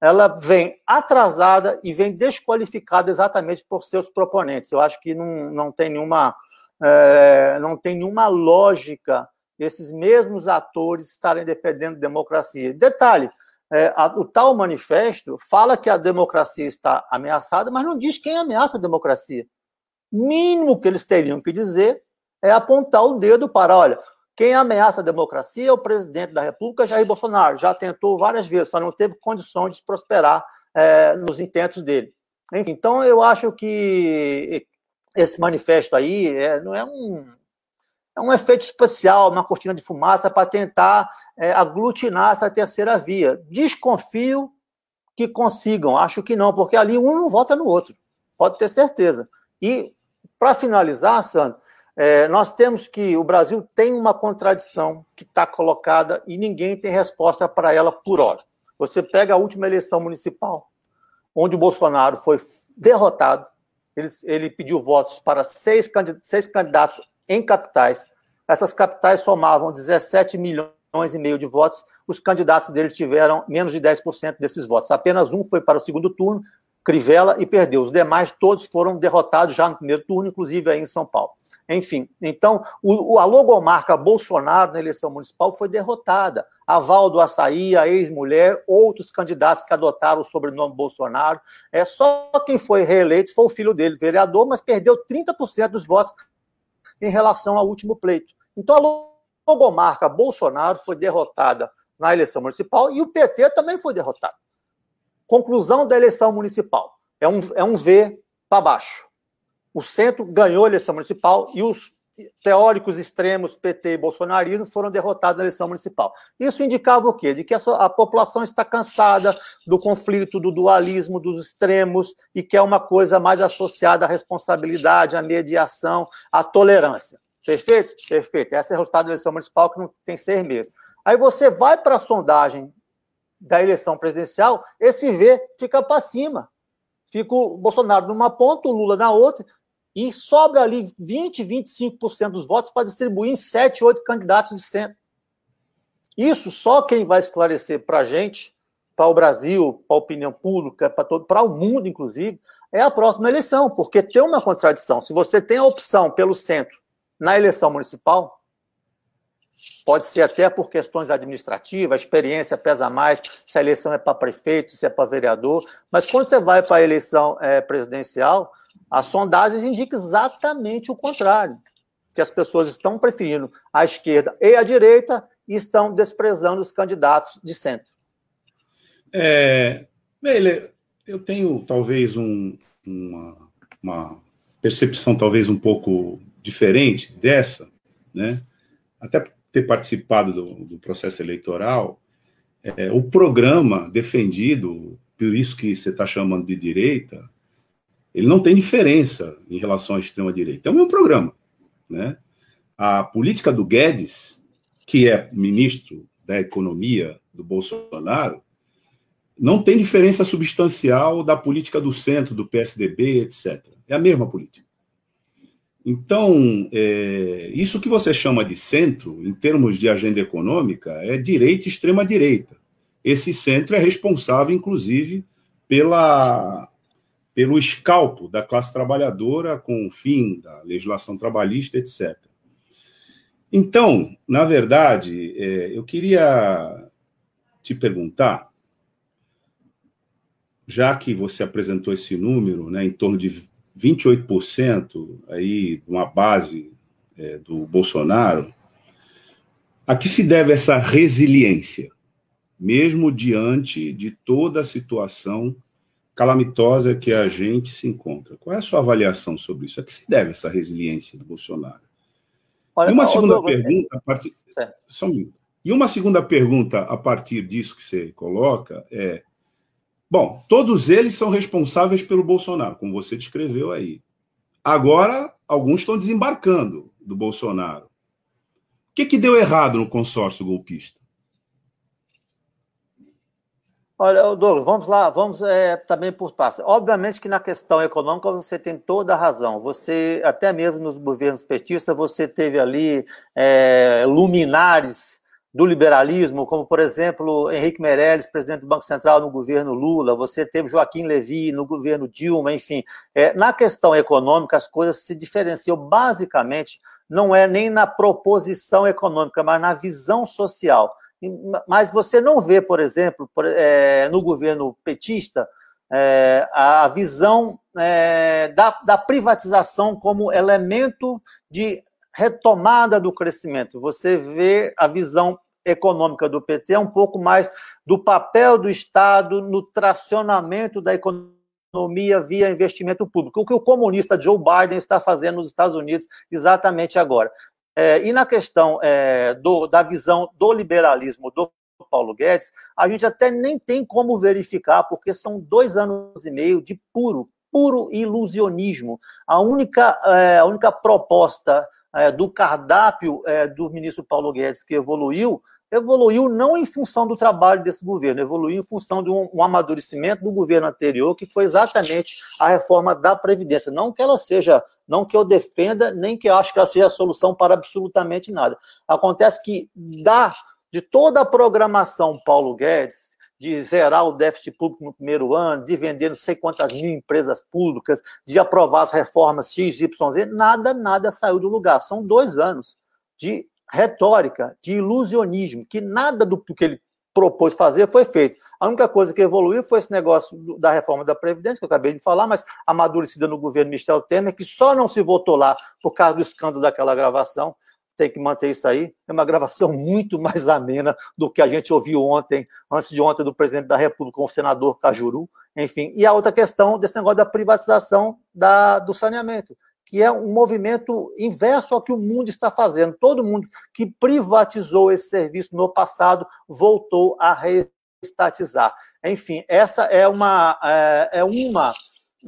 ela vem atrasada e vem desqualificada exatamente por seus proponentes. Eu acho que não, não tem nenhuma é, não tem nenhuma lógica esses mesmos atores estarem defendendo democracia. Detalhe, é, a, o tal manifesto fala que a democracia está ameaçada, mas não diz quem ameaça a democracia. Mínimo que eles teriam que dizer é apontar o dedo para, olha, quem ameaça a democracia é o presidente da República, Jair Bolsonaro. Já tentou várias vezes, só não teve condições de prosperar é, nos intentos dele. Enfim, então eu acho que esse manifesto aí é, não é um, é um efeito especial, uma cortina de fumaça para tentar é, aglutinar essa terceira via. Desconfio que consigam, acho que não, porque ali um não vota no outro, pode ter certeza. E, para finalizar, Sandro, é, nós temos que o Brasil tem uma contradição que está colocada e ninguém tem resposta para ela por hora. Você pega a última eleição municipal, onde o Bolsonaro foi derrotado, ele, ele pediu votos para seis, seis candidatos em capitais. Essas capitais somavam 17 milhões e meio de votos. Os candidatos dele tiveram menos de 10% desses votos. Apenas um foi para o segundo turno, Crivella, e perdeu. Os demais todos foram derrotados já no primeiro turno, inclusive aí em São Paulo. Enfim, então o, a logomarca Bolsonaro na eleição municipal foi derrotada. A do Açaí, a ex-mulher, outros candidatos que adotaram o sobrenome Bolsonaro. É só quem foi reeleito foi o filho dele, vereador, mas perdeu 30% dos votos em relação ao último pleito. Então a logomarca Bolsonaro foi derrotada na eleição municipal e o PT também foi derrotado. Conclusão da eleição municipal. É um, é um V para baixo. O centro ganhou a eleição municipal e os teóricos extremos, PT e bolsonarismo, foram derrotados na eleição municipal. Isso indicava o quê? De que a, a, população está cansada do conflito, do dualismo, dos extremos, e quer uma coisa mais associada à responsabilidade, à mediação, à tolerância. Perfeito? Perfeito. Esse é o resultado da eleição municipal, que não tem seis meses. Aí você vai para a sondagem da eleição presidencial, esse V fica para cima. Fica o Bolsonaro numa ponta, o Lula na outra, e sobra ali 20, 25% dos votos para distribuir em 7, 8 candidatos de centro. Isso só quem vai esclarecer para a gente, para o Brasil, para a opinião pública, para todo, para o mundo, inclusive, é a próxima eleição, porque tem uma contradição. Se você tem a opção pelo centro na eleição municipal, pode ser até por questões administrativas, a experiência pesa mais, se a eleição é para prefeito, se é para vereador, mas quando você vai para a eleição é, presidencial, as sondagens indicam exatamente o contrário, que as pessoas estão preferindo a esquerda e a direita e estão desprezando os candidatos de centro. É, Meile, eu tenho talvez um, uma, uma percepção talvez um pouco diferente dessa, né? Até ter participado do, do processo eleitoral, é, o programa defendido, por isso que você está chamando de direita, ele não tem diferença em relação à extrema-direita. É o mesmo programa. Né? A política do Guedes, que é ministro da Economia do Bolsonaro, não tem diferença substancial da política do centro, do PSDB, etc. É a mesma política. Então, é, isso que você chama de centro, em termos de agenda econômica, é direita e extrema-direita. Esse centro é responsável, inclusive, pela pelo escalpo da classe trabalhadora com o fim da legislação trabalhista, etc. Então, na verdade, é, eu queria te perguntar já que você apresentou esse número, né, em torno de 28% aí, uma base é, do Bolsonaro, a que se deve essa resiliência, mesmo diante de toda a situação calamitosa que a gente se encontra? Qual é a sua avaliação sobre isso? A que se deve essa resiliência do Bolsonaro? Olha, e uma segunda pergunta, a partir... Só um E uma segunda pergunta a partir disso que você coloca é: bom, todos eles são responsáveis pelo Bolsonaro, como você descreveu aí. Agora, alguns estão desembarcando do Bolsonaro. O que, que deu errado no consórcio golpista? Olha, Douglas, vamos lá, vamos é, também por partes. Obviamente que na questão econômica você tem toda a razão. Você, até mesmo nos governos petistas, você teve ali é, luminares do liberalismo, como, por exemplo, Henrique Meirelles, presidente do Banco Central no governo Lula, você teve Joaquim Levy no governo Dilma, enfim. É, na questão econômica, as coisas se diferenciam basicamente, não é nem na proposição econômica, mas na visão social. Mas você não vê, por exemplo, é, no governo petista, é, a visão é, da, privatização como elemento de retomada do crescimento. Você vê a visão econômica do PT é um pouco mais do papel do Estado no tracionamento da economia via investimento público, o que o comunista Joe Biden está fazendo nos Estados Unidos exatamente agora. É, e na questão é, do, da visão do liberalismo do Paulo Guedes, a gente até nem tem como verificar, porque são dois anos e meio de puro, puro ilusionismo. A única, é, a única proposta é, do cardápio é, do ministro Paulo Guedes que evoluiu evoluiu não em função do trabalho desse governo, evoluiu em função de um, um, amadurecimento do governo anterior, que foi exatamente a reforma da Previdência. Não que ela seja, não que eu defenda, nem que eu acho que ela seja a solução para absolutamente nada. Acontece que da, de toda a programação Paulo Guedes, de zerar o déficit público no primeiro ano, de vender não sei quantas mil empresas públicas, de aprovar as reformas X, Y, Z, nada, nada saiu do lugar. São dois anos de retórica, de ilusionismo, que nada do que ele propôs fazer foi feito. A única coisa que evoluiu foi esse negócio da reforma da Previdência, que eu acabei de falar, mas amadurecida no governo Michel Temer, que só não se votou lá por causa do escândalo daquela gravação. Tem que manter isso aí. É uma gravação muito mais amena do que a gente ouviu ontem, antes de ontem, do presidente da República com o senador Cajuru. Enfim. E a outra questão desse negócio da privatização da, do saneamento que é um movimento inverso ao que o mundo está fazendo. Todo mundo que privatizou esse serviço no passado voltou a reestatizar. Enfim, essa é uma, é, é uma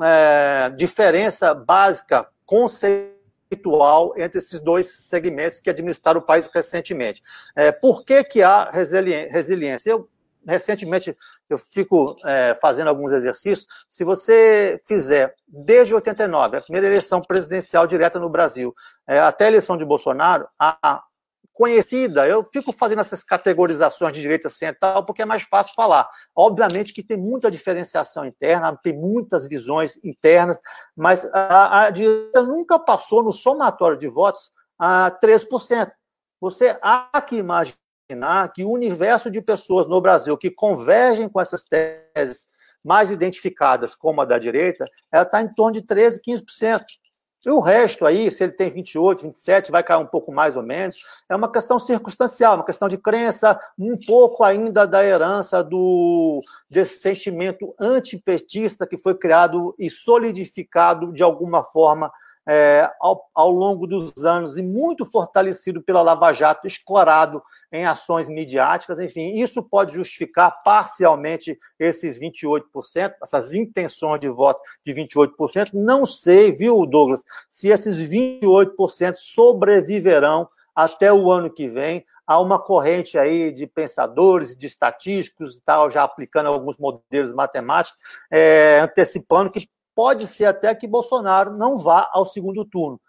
é, diferença básica, conceitual, entre esses dois segmentos que administraram o país recentemente. É, por que, que há resiliência? Eu recentemente eu fico é, fazendo alguns exercícios. Se você fizer desde 89, a primeira eleição presidencial direta no Brasil, é, até a eleição de Bolsonaro, a, conhecida, eu fico fazendo essas categorizações de direita central porque é mais fácil falar. Obviamente que tem muita diferenciação interna, tem muitas visões internas, mas a, a direita nunca passou no somatório de votos a 3%. Você há que imaginar imaginar que o universo de pessoas no Brasil que convergem com essas teses mais identificadas como a da direita, ela está em torno de 13%, 15%. E o resto aí, se ele tem 28, 27, vai cair um pouco mais ou menos, é uma questão circunstancial, uma questão de crença, um pouco ainda da herança do desse sentimento antipetista que foi criado e solidificado de alguma forma é, ao, ao, longo dos anos e muito fortalecido pela Lava Jato, escorado em ações midiáticas. Enfim, isso pode justificar parcialmente esses 28%, essas intenções de voto de 28%. Não sei, viu, Douglas, se esses 28% sobreviverão até o ano que vem. Há uma corrente aí de pensadores, de estatísticos e tal, já aplicando alguns modelos matemáticos, é, antecipando que pode ser até que Bolsonaro não vá ao segundo turno.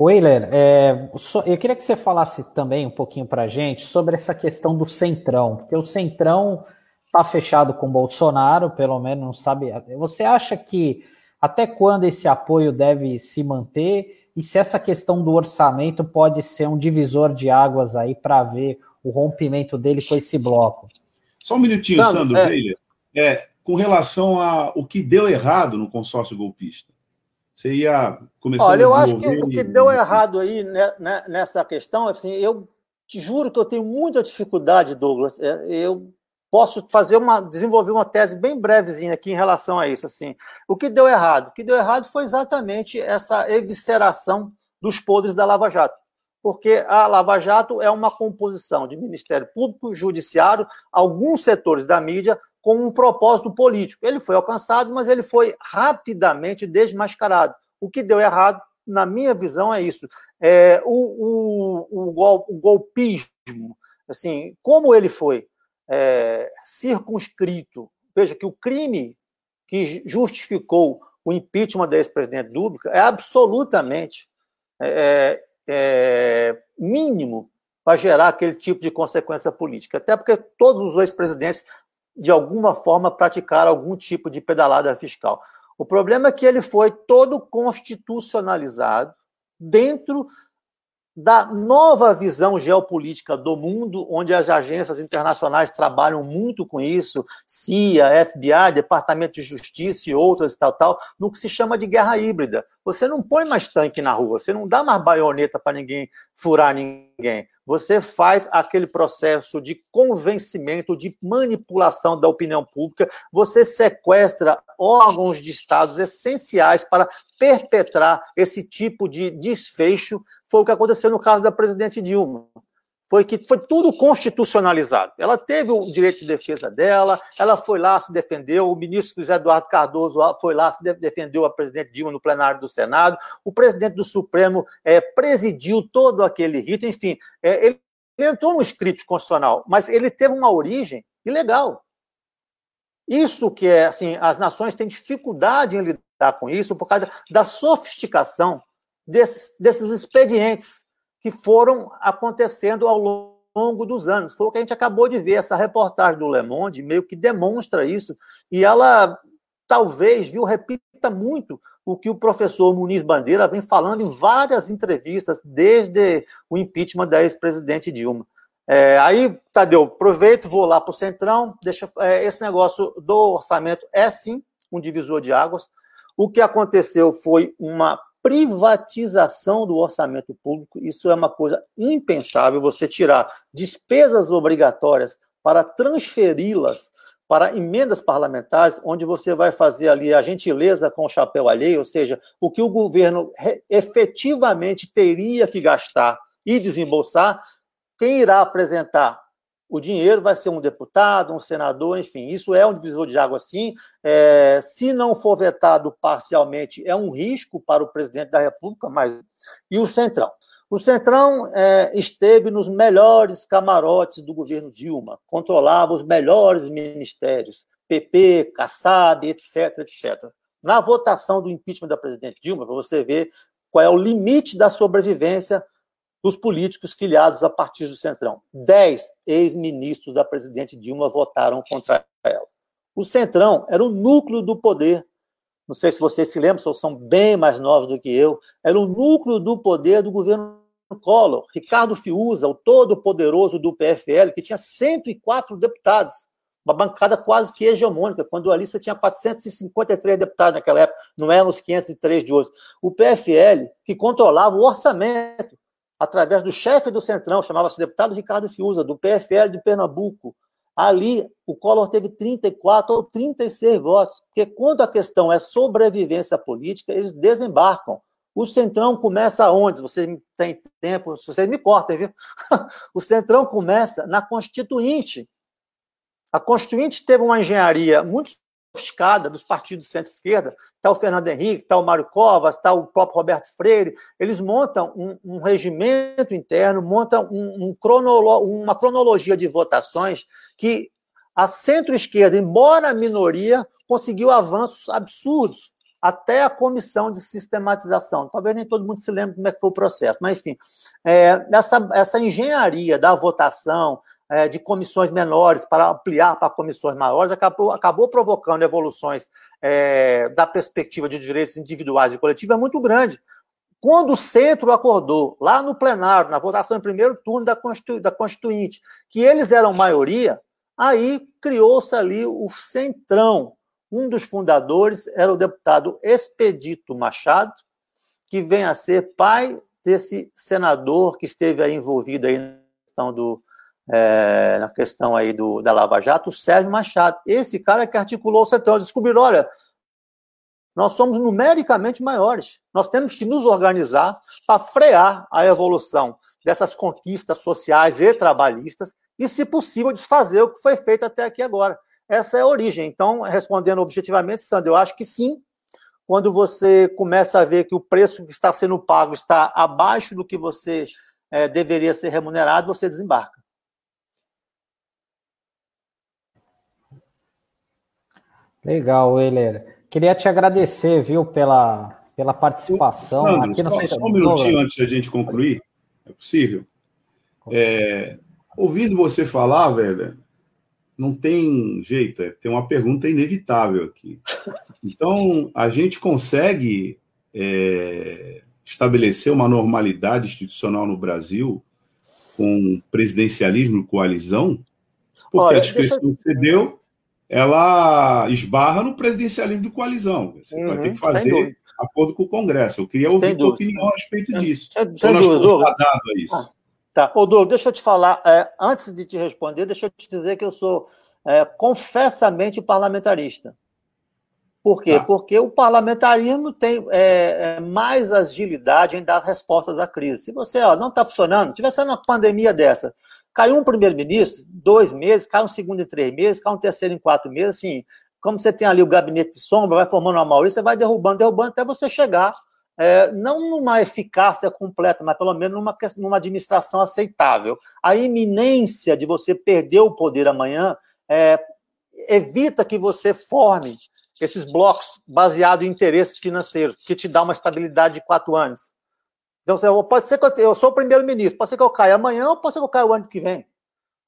Weiler, é, eu queria que você falasse também um pouquinho para a gente sobre essa questão do Centrão, porque o Centrão está fechado com Bolsonaro, pelo menos não sabe. Você acha que até quando esse apoio deve se manter? E se essa questão do orçamento pode ser um divisor de águas aí para ver o rompimento dele com esse bloco. Só um minutinho, Sandro, Sandro é... é, com relação ao que deu errado no consórcio golpista. Você ia começar Olha, eu acho que o que deu errado aí né, né, nessa questão, assim, eu te juro que eu tenho muita dificuldade, Douglas. É, eu posso fazer uma desenvolver uma tese bem brevezinha aqui em relação a isso. Assim, o que deu errado? O que deu errado foi exatamente essa evisceração dos podres da Lava Jato. Porque a Lava Jato é uma composição de Ministério Público, Judiciário, alguns setores da mídia com um propósito político. Ele foi alcançado, mas ele foi rapidamente desmascarado. O que deu errado, na minha visão, é isso. É, o, o, o, gol, o golpismo, assim, como ele foi é, circunscrito. Veja que o crime que justificou o impeachment da ex-presidente Dúbica é absolutamente é, é, mínimo para gerar aquele tipo de consequência política. Até porque todos os ex-presidentes, de alguma forma, praticaram algum tipo de pedalada fiscal. O problema é que ele foi todo constitucionalizado dentro da nova visão geopolítica do mundo, onde as agências internacionais trabalham muito com isso, CIA, FBI, Departamento de Justiça e outras e tal, tal, no que se chama de guerra híbrida. Você não põe mais tanque na rua, você não dá mais baioneta para ninguém furar ninguém. Você faz aquele processo de convencimento, de manipulação da opinião pública, você sequestra órgãos de estados essenciais para perpetrar esse tipo de desfecho foi o que aconteceu no caso da presidente Dilma. Foi que foi tudo constitucionalizado. Ela teve o direito de defesa dela, ela foi lá, se defendeu, o ministro José Eduardo Cardoso foi lá, se defendeu a presidente Dilma no plenário do Senado, o presidente do Supremo é, presidiu todo aquele rito, enfim, é, ele, ele entrou no escrito constitucional, mas ele teve uma origem ilegal. Isso que é, assim, as nações têm dificuldade em lidar com isso por causa da sofisticação desses, desses expedientes que foram acontecendo ao longo dos anos. Foi o que a gente acabou de ver, essa reportagem do Le Monde meio que demonstra isso, e ela talvez, viu, repita muito o que o professor Muniz Bandeira vem falando em várias entrevistas desde o impeachment da ex-presidente Dilma. É, aí, Tadeu, aproveito, vou lá para o Centrão, deixa, é, esse negócio do orçamento é sim um divisor de águas. O que aconteceu foi uma privatização do orçamento público. Isso é uma coisa impensável, você tirar despesas obrigatórias para transferi-las para emendas parlamentares, onde você vai fazer ali a gentileza com o chapéu alheio, ou seja, o que o governo efetivamente teria que gastar e desembolsar, quem irá apresentar o dinheiro vai ser um deputado, um senador, enfim, isso é um divisor de água, sim. É, se não for vetado parcialmente, é um risco para o presidente da República, mas. E o Centrão? O Centrão é, esteve nos melhores camarotes do governo Dilma, controlava os melhores ministérios, PP, Kassab, etc, etc. Na votação do impeachment da presidente Dilma, para você ver qual é o limite da sobrevivência dos políticos filiados a partir do Centrão. Dez ex-ministros da presidente Dilma votaram contra ela. O Centrão era o núcleo do poder. Não sei se vocês se lembram, são bem mais novos do que eu. Era o núcleo do poder do governo Collor. Ricardo Fiuza, o todo-poderoso do PFL, que tinha 104 deputados. Uma bancada quase que hegemônica, quando a lista tinha 453 deputados naquela época, não eram os 503 de hoje. O PFL, que controlava o orçamento, através do chefe do Centrão, chamava-se deputado Ricardo Fiuza, do PFL de Pernambuco. Ali, o Collor teve 34 ou 36 votos, porque quando a questão é sobrevivência política, eles desembarcam. O Centrão começa onde? Você tem tempo, vocês me cortem, viu? O Centrão começa na Constituinte. A Constituinte teve uma engenharia muito sofisticada dos partidos centro-esquerda, está o Fernando Henrique, está o Mário Covas, está o próprio Roberto Freire, eles montam um, um regimento interno, montam um, um cronolo, uma cronologia de votações que a centro-esquerda, embora a minoria, conseguiu avanços absurdos até a comissão de sistematização. Talvez nem todo mundo se lembre como é que foi o processo, mas enfim, é, essa, essa engenharia da votação, é, de comissões menores para ampliar para comissões maiores, acabou, acabou provocando evoluções é, da perspectiva de direitos individuais e coletivos é muito grande. Quando o centro acordou, lá no plenário, na votação em primeiro turno da, Constitu da Constituinte, que eles eram maioria, aí criou-se ali o centrão. Um dos fundadores era o deputado Expedito Machado, que vem a ser pai desse senador que esteve aí envolvido aí na questão, do, é, na questão aí do, da Lava Jato, o Sérgio Machado. Esse cara que articulou o centrão. Descobriram, olha, nós somos numericamente maiores. Nós temos que nos organizar para frear a evolução dessas conquistas sociais e trabalhistas e, se possível, desfazer o que foi feito até aqui agora. Essa é a origem. Então, respondendo objetivamente, Sandro, eu acho que sim. Quando você começa a ver que o preço que está sendo pago está abaixo do que você é, deveria ser remunerado, você desembarca. Legal, Euler. Queria te agradecer, viu, pela, pela participação. Sandro, Aqui no só, só um minutinho antes da gente concluir, é possível? É, ouvindo você falar, velho, não tem jeito, é, tem uma pergunta inevitável aqui. Então, a gente consegue é, estabelecer uma normalidade institucional no Brasil com presidencialismo coalizão? Porque Olha, a descrição eu... que você deu ela esbarra no presidencialismo de coalizão. Você uhum, vai ter que fazer acordo com o Congresso. Eu queria ouvir a tua opinião a respeito disso. Sem, sem dúvida, isso. Ah, tá, Ô, Douglas, deixa eu te falar, é, antes de te responder, deixa eu te dizer que eu sou é, confessamente parlamentarista. Por quê? Tá. Porque o parlamentarismo tem é, é mais agilidade em dar respostas à crise. Se você ó, não está funcionando, tivesse uma pandemia dessa, Caiu um primeiro-ministro, dois meses, cai um segundo em três meses, cai um terceiro em quatro meses, assim, como você tem ali o gabinete de sombra, vai formando uma maioria, você vai derrubando, derrubando, até você chegar, é, não numa eficácia completa, mas pelo menos numa, numa administração aceitável. A iminência de você perder o poder amanhã é, evita que você forme esses blocos baseados em interesses financeiros, que te dá uma estabilidade de quatro anos. Então, pode ser que eu, eu sou o primeiro-ministro, pode ser que eu caia amanhã ou pode ser que eu caia o ano que vem.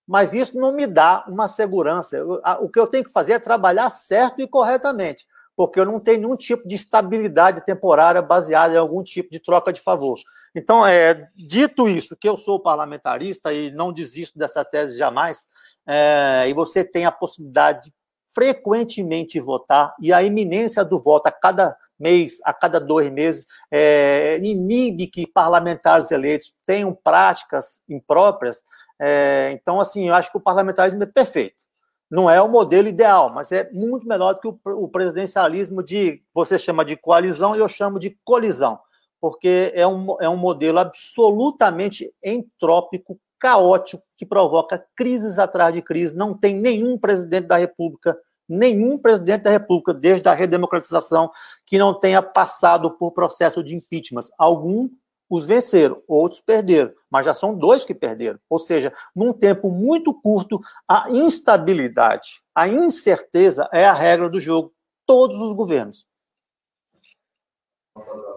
Mas isso não me dá uma segurança. Eu, a, o que eu tenho que fazer é trabalhar certo e corretamente, porque eu não tenho nenhum tipo de estabilidade temporária baseada em algum tipo de troca de favor. Então, é, dito isso, que eu sou parlamentarista e não desisto dessa tese jamais, é, e você tem a possibilidade de frequentemente votar, e a iminência do voto a cada mês, a cada dois meses, é, inibe que parlamentares eleitos tenham práticas impróprias. É, então, assim, eu acho que o parlamentarismo é perfeito. Não é o modelo ideal, mas é muito melhor do que o, o presidencialismo de você chama de coalizão e eu chamo de colisão, porque é um, é um modelo absolutamente entrópico, caótico, que provoca crises atrás de crises. Não tem nenhum presidente da República nenhum presidente da República, desde a redemocratização, que não tenha passado por processo de impeachment. Alguns os venceram, outros perderam, mas já são dois que perderam. Ou seja, num tempo muito curto, a instabilidade, a incerteza é a regra do jogo, todos os governos.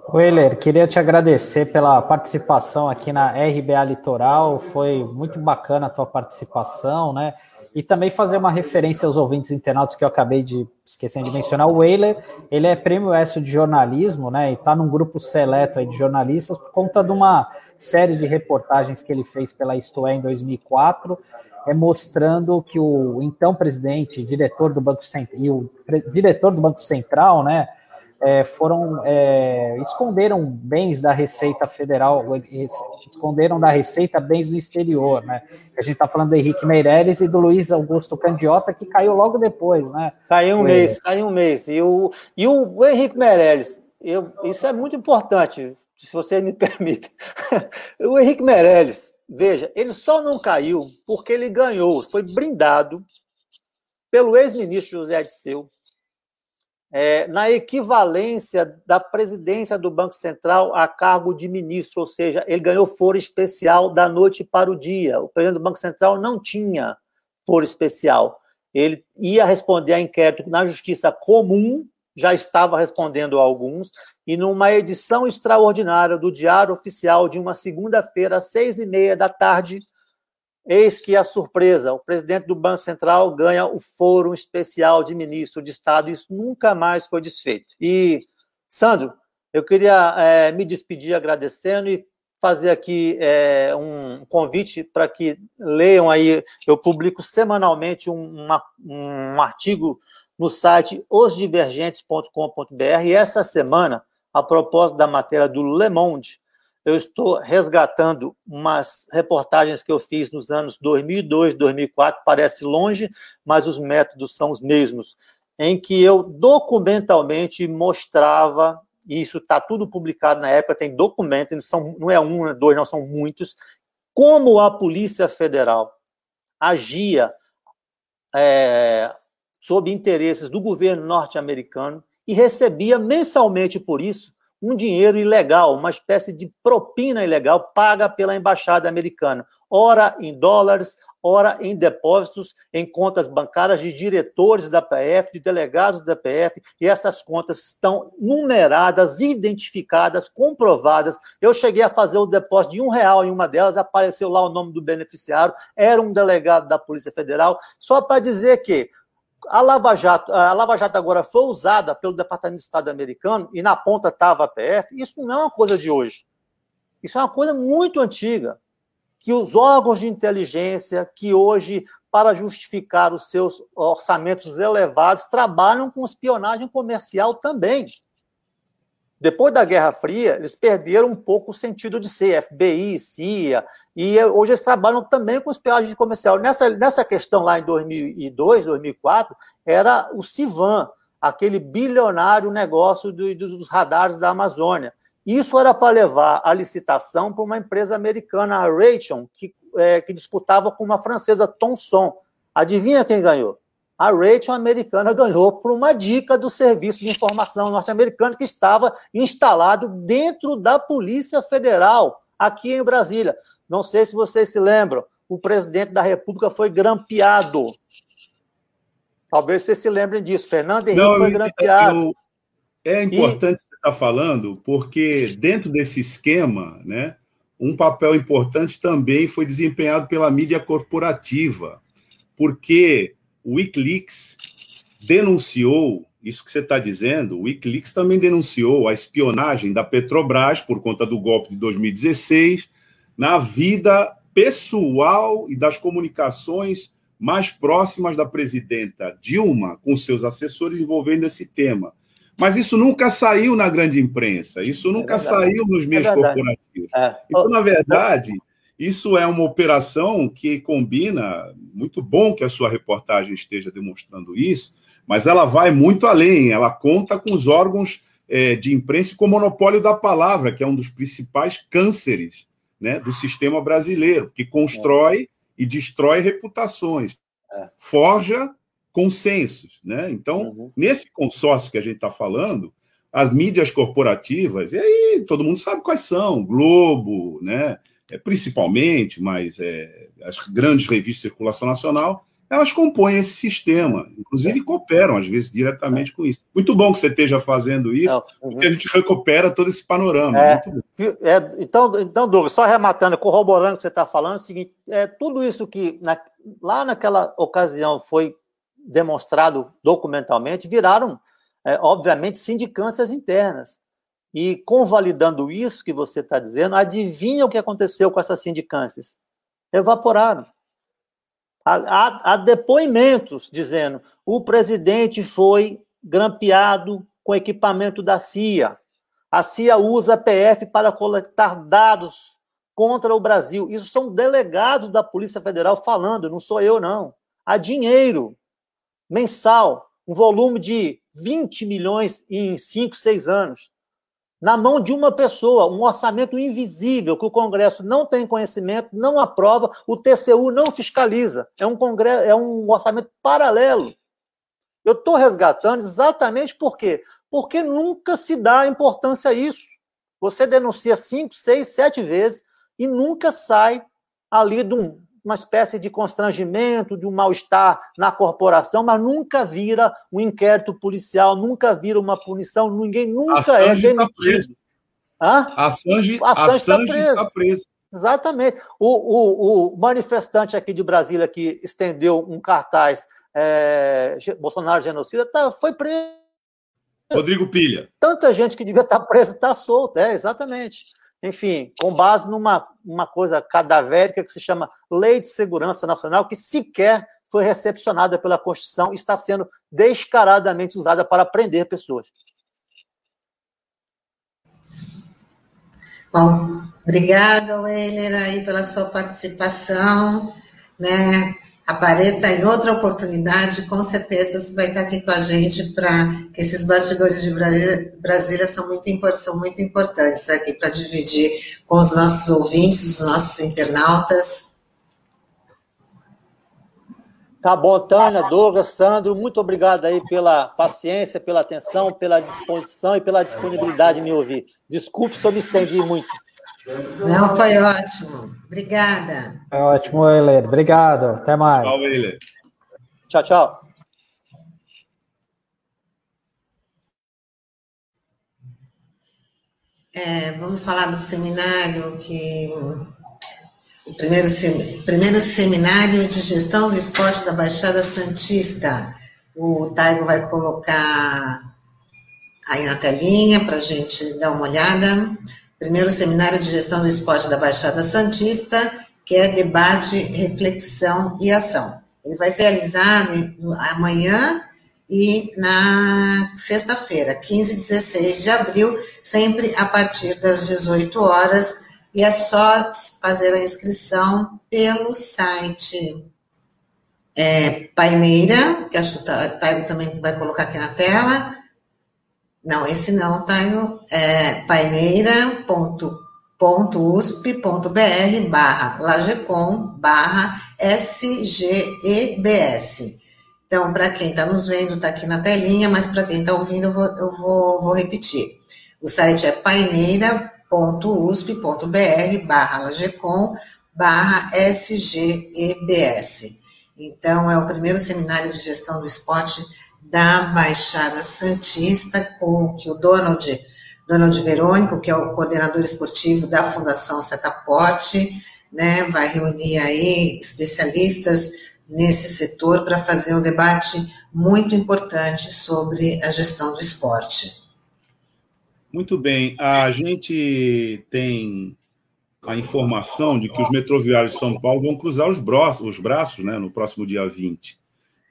Weiler, queria te agradecer pela participação aqui na RBA Litoral, foi muito bacana a tua participação, né? E também fazer uma referência aos ouvintes internautas que eu acabei de esquecendo de mencionar. O Weiler, ele é prêmio ESSO de jornalismo, né? E está num grupo seleto de jornalistas por conta de uma série de reportagens que ele fez pela Isto é em 2004, é mostrando que o então presidente, diretor do Banco Central e o diretor do Banco Central, né? É, foram é, esconderam bens da Receita Federal, esconderam da Receita bens no exterior, né? A gente está falando do Henrique Meirelles e do Luiz Augusto Candiota, que caiu logo depois, né? Caiu um mês, caiu um mês. E o, e o, o Henrique Meirelles, eu, isso é muito importante, se você me permite. o Henrique Meirelles, veja, ele só não caiu porque ele ganhou, foi brindado pelo ex-ministro José Disseu, é, na equivalência da presidência do Banco Central a cargo de ministro, ou seja, ele ganhou foro especial da noite para o dia. O presidente do Banco Central não tinha foro especial. Ele ia responder a inquérito na Justiça Comum, já estava respondendo a alguns, e numa edição extraordinária do Diário Oficial de uma segunda-feira, às seis e meia da tarde, Eis que a surpresa, o presidente do Banco Central ganha o foro especial de ministro de Estado, isso nunca mais foi desfeito. E, Sandro, eu queria é, me despedir agradecendo e fazer aqui é, um convite para que leiam aí. Eu publico semanalmente um, uma, um artigo no site osdivergentes.com.br e essa semana, a propósito da matéria do Le Monde, eu estou resgatando umas reportagens que eu fiz nos anos 2002, 2004, parece longe, mas os métodos são os mesmos, em que eu documentalmente mostrava, e isso está tudo publicado na época, tem documento, são, não é um, não é dois, não, são muitos, como a Polícia Federal agia é, sob interesses do governo norte-americano e recebia mensalmente por isso um dinheiro ilegal, uma espécie de propina ilegal paga pela embaixada americana, ora em dólares, ora em depósitos em contas bancárias de diretores da PF, de delegados da PF, e essas contas estão numeradas, identificadas, comprovadas. Eu cheguei a fazer o depósito de um real em uma delas, apareceu lá o nome do beneficiário, era um delegado da Polícia Federal, só para dizer que a Lava Jato, a Lava Jato agora foi usada pelo Departamento de Estado americano e na ponta estava a PF, isso não é uma coisa de hoje. Isso é uma coisa muito antiga. Que os órgãos de inteligência, que hoje, para justificar os seus orçamentos elevados, trabalham com espionagem comercial também. Depois da Guerra Fria, eles perderam um pouco o sentido de ser FBI, CIA, e hoje eles trabalham também com espionagem comercial. Nessa, nessa questão lá em 2002, 2004, era o Civan, aquele bilionário negócio do, dos radares da Amazônia. Isso era para levar a licitação para uma empresa americana, a Raytheon, que, é, que disputava com uma francesa, Thomson. Adivinha quem ganhou? a Rachel americana ganhou por uma dica do Serviço de Informação norte-americano que estava instalado dentro da Polícia Federal, aqui em Brasília. Não sei se vocês se lembram, o presidente da República foi grampeado. Talvez vocês se lembrem disso. Fernando Henrique Não, foi grampeado. Eu, é importante e... você estar falando, porque dentro desse esquema, né, um papel importante também foi desempenhado pela mídia corporativa, porque o Wikileaks denunciou isso que você está dizendo. O Wikileaks também denunciou a espionagem da Petrobras por conta do golpe de 2016 na vida pessoal e das comunicações mais próximas da presidenta Dilma com seus assessores envolvendo esse tema. Mas isso nunca saiu na grande imprensa, isso nunca é saiu nos meios é corporativos. É. Então, na verdade, isso é uma operação que combina, muito bom que a sua reportagem esteja demonstrando isso, mas ela vai muito além, ela conta com os órgãos é, de imprensa com o monopólio da palavra, que é um dos principais cânceres né, do sistema brasileiro, que constrói é. e destrói reputações, é. forja consensos. Né? Então, uhum. nesse consórcio que a gente está falando, as mídias corporativas, e aí todo mundo sabe quais são, Globo, né? é, principalmente, mas é, as grandes revistas de circulação nacional, elas compõem esse sistema, inclusive cooperam, às vezes, diretamente com isso. Muito bom que você esteja fazendo isso, uhum. porque a gente recupera todo esse panorama. É, é, então, então, Douglas, só rematando, corroborando o que você está falando, é o seguinte: é, tudo isso que na, lá naquela ocasião foi demonstrado documentalmente, viraram, é, obviamente, sindicâncias internas. E convalidando isso que você está dizendo, adivinha o que aconteceu com essas sindicâncias? Evaporaram. Há, há, depoimentos dizendo o presidente foi grampeado com equipamento da CIA. A CIA usa a PF para coletar dados contra o Brasil. Isso são delegados da Polícia Federal falando, não sou eu, não. Há dinheiro mensal, um volume de 20 milhões em 5, 6 anos na mão de uma pessoa, um orçamento invisível que o Congresso não tem conhecimento, não aprova, o TCU não fiscaliza. É um, congresso, é um orçamento paralelo. Eu estou resgatando exatamente por quê? Porque nunca se dá importância a isso. Você denuncia cinco, seis, sete vezes e nunca sai ali de um, uma espécie de constrangimento, de um mal-estar na corporação, mas nunca vira um inquérito policial, nunca vira uma punição, ninguém nunca é tá demitido. Tá Hã? Assange, Assange, está preso. Está preso. Exatamente. O, o, o, manifestante aqui de Brasília que estendeu um cartaz é, Bolsonaro genocida tá, foi preso. Rodrigo Pilha. Tanta gente que devia estar presa está solta, é, exatamente. Enfim, com base numa uma coisa cadavérica que se chama Lei de Segurança Nacional, que sequer foi recepcionada pela Constituição e está sendo descaradamente usada para prender pessoas. Bom, obrigada, Weiler, aí pela sua participação, né? Apareça em outra oportunidade, com certeza você vai estar aqui com a gente para que esses bastidores de Brasília são muito, são muito importantes aqui para dividir com os nossos ouvintes, os nossos internautas. Tá bom, Tânia, Douglas, Sandro, muito obrigado aí pela paciência, pela atenção, pela disposição e pela disponibilidade de me ouvir. Desculpe se eu me estendi muito. Não, foi ótimo. Obrigada. Foi ótimo, Euler. Obrigado. Até mais. Tchau, Euler. Tchau, tchau. É, vamos falar do seminário que o primeiro, primeiro seminário de gestão do esporte da Baixada Santista. O Taigo vai colocar aí na telinha para a gente dar uma olhada primeiro seminário de gestão do esporte da Baixada Santista, que é debate, reflexão e ação. Ele vai ser realizado amanhã e na sexta-feira, 15 e 16 de abril, sempre a partir das 18 horas, e é só fazer a inscrição pelo site é, Paineira, que acho que o Taigo também vai colocar aqui na tela, não, esse não, Taio. É paineira.usp.br barra lagecom barra sgebs. Então, para quem está nos vendo, está aqui na telinha, mas para quem está ouvindo, eu, vou, eu vou, vou repetir. O site é paineira.usp.br barra lagecom barra sgebs. Então, é o primeiro seminário de gestão do esporte da Baixada Santista, com que o Donald, Donald Verônico, que é o coordenador esportivo da Fundação Setaporte, né, vai reunir aí especialistas nesse setor para fazer um debate muito importante sobre a gestão do esporte. Muito bem, a gente tem a informação de que os metroviários de São Paulo vão cruzar os braços, os braços né, no próximo dia 20.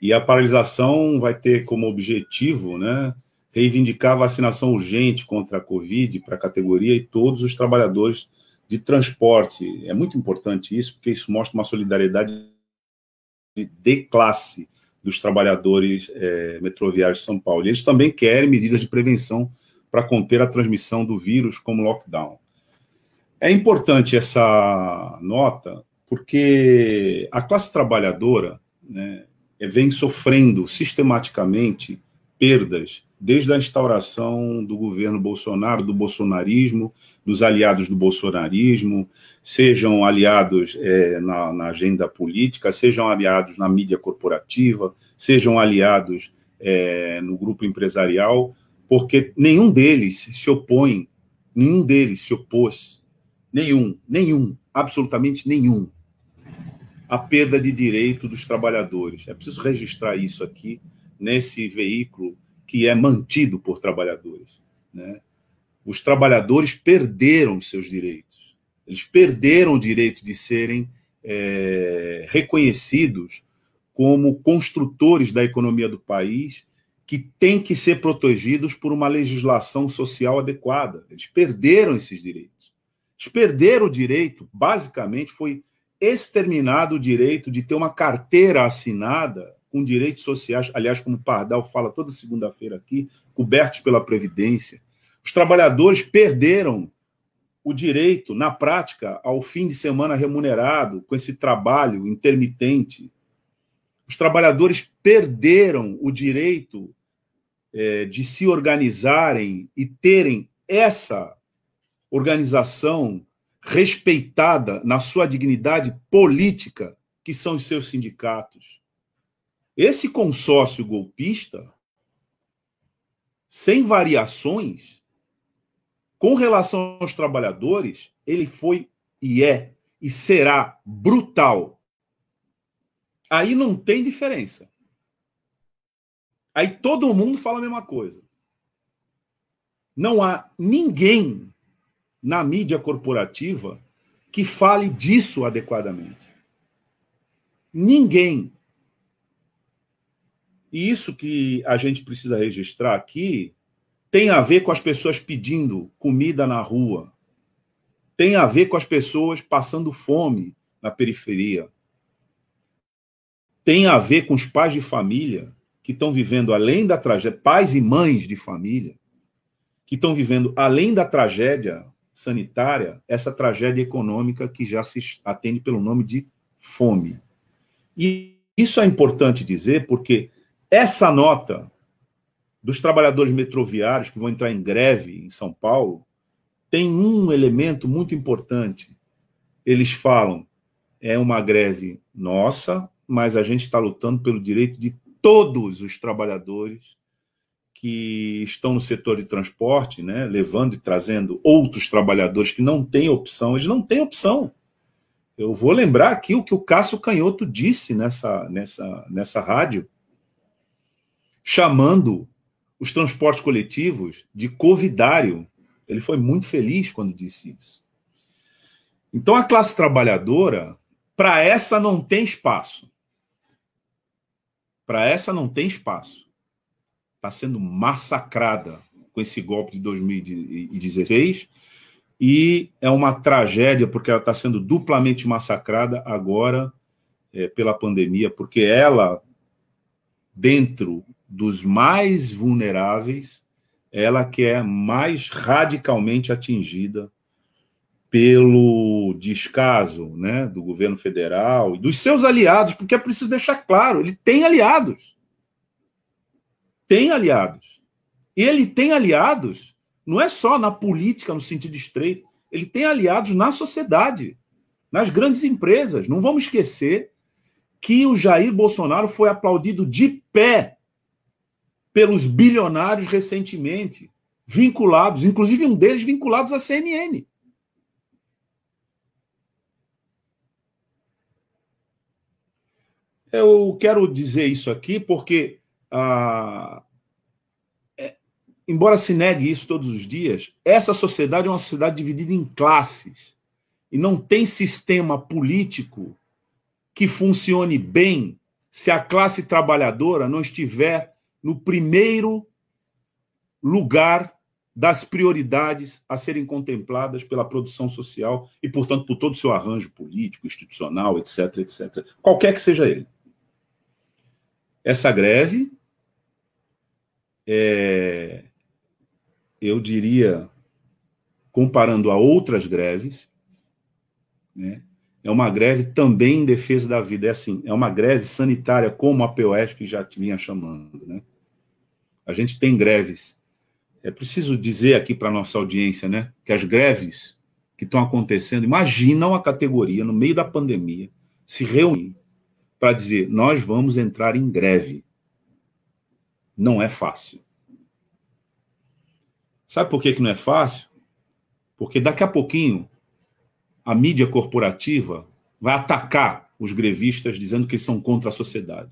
E a paralisação vai ter como objetivo né, reivindicar a vacinação urgente contra a Covid para a categoria e todos os trabalhadores de transporte. É muito importante isso, porque isso mostra uma solidariedade de classe dos trabalhadores é, metroviários de São Paulo. E eles também querem medidas de prevenção para conter a transmissão do vírus, como lockdown. É importante essa nota, porque a classe trabalhadora, né, vem sofrendo sistematicamente perdas desde a instauração do governo Bolsonaro, do bolsonarismo, dos aliados do bolsonarismo, sejam aliados é, na, na, agenda política, sejam aliados na mídia corporativa, sejam aliados é, no grupo empresarial, porque nenhum deles se opõe, nenhum deles se opôs, nenhum, nenhum, absolutamente nenhum, a perda de direito dos trabalhadores. É preciso registrar isso aqui nesse veículo que é mantido por trabalhadores. Né? Os trabalhadores perderam seus direitos. Eles perderam o direito de serem é, reconhecidos como construtores da economia do país, que têm que ser protegidos por uma legislação social adequada. Eles perderam esses direitos. Eles perderam o direito, basicamente, foi exterminado o direito de ter uma carteira assinada com direitos sociais, aliás, como o Pardal fala toda segunda-feira aqui, cobertos pela Previdência. Os trabalhadores perderam o direito, na prática, ao fim de semana remunerado, com esse trabalho intermitente. Os trabalhadores perderam o direito é, de se organizarem e terem essa organização respeitada na sua dignidade política, que são os seus sindicatos. Esse consórcio golpista, sem variações, com relação aos trabalhadores, ele foi e é e será brutal. Aí não tem diferença. Aí todo mundo fala a mesma coisa. não há ninguém na mídia corporativa que fale disso adequadamente. Ninguém. E isso que a gente precisa registrar aqui tem a ver com as pessoas pedindo comida na rua, tem a ver com as pessoas passando fome na periferia, tem a ver com os pais de família que estão vivendo além da tragédia, pais e mães de família, que estão vivendo além da tragédia sanitária, essa tragédia econômica que já se atende pelo nome de fome. E isso é importante dizer porque essa nota dos trabalhadores metroviários que vão entrar em greve em São Paulo tem um elemento muito importante. Eles falam é uma greve nossa, mas a gente está lutando pelo direito de todos os trabalhadores que estão no setor de transporte, né, levando e trazendo outros trabalhadores que não têm opção, eles não têm opção. Eu vou lembrar aqui o que o Cássio Canhoto disse nessa, nessa, nessa rádio, chamando os transportes coletivos de covidário. Ele foi muito feliz quando disse isso. Então, a classe trabalhadora, para essa não tem espaço. Para essa não tem espaço. Está sendo massacrada com esse golpe de 2016 e é uma tragédia porque ela está sendo duplamente massacrada agora é, pela pandemia, porque ela, dentro dos mais vulneráveis, ela que é mais radicalmente atingida pelo descaso né, do governo federal e dos seus aliados, porque é preciso deixar claro, ele tem aliados. Tem aliados. E ele tem aliados, não é só na política, no sentido estreito, ele tem aliados na sociedade, nas grandes empresas. Não vamos esquecer que o Jair Bolsonaro foi aplaudido de pé pelos bilionários recentemente, vinculados, inclusive um deles vinculados à CNN. Eu quero dizer isso aqui porque, ah, é, embora se negue isso todos os dias, essa sociedade é uma sociedade dividida em classes e não tem sistema político que funcione bem se a classe trabalhadora não estiver no primeiro lugar das prioridades a serem contempladas pela produção social e, portanto, por todo o seu arranjo político, institucional, etc, etc, qualquer que seja ele. Essa greve, é, eu diria, comparando a outras greves, né, é uma greve também em defesa da vida. É assim, é uma greve sanitária, como a POSP já vinha chamando, né? A gente tem greves. É preciso dizer aqui para a nossa audiência, né, que as greves que estão acontecendo, imaginam a categoria no meio da pandemia se reunir para dizer: nós vamos entrar em greve. Não é fácil. Sabe por que, que não é fácil? Porque daqui a pouquinho a mídia corporativa vai atacar os grevistas dizendo que eles são contra a sociedade.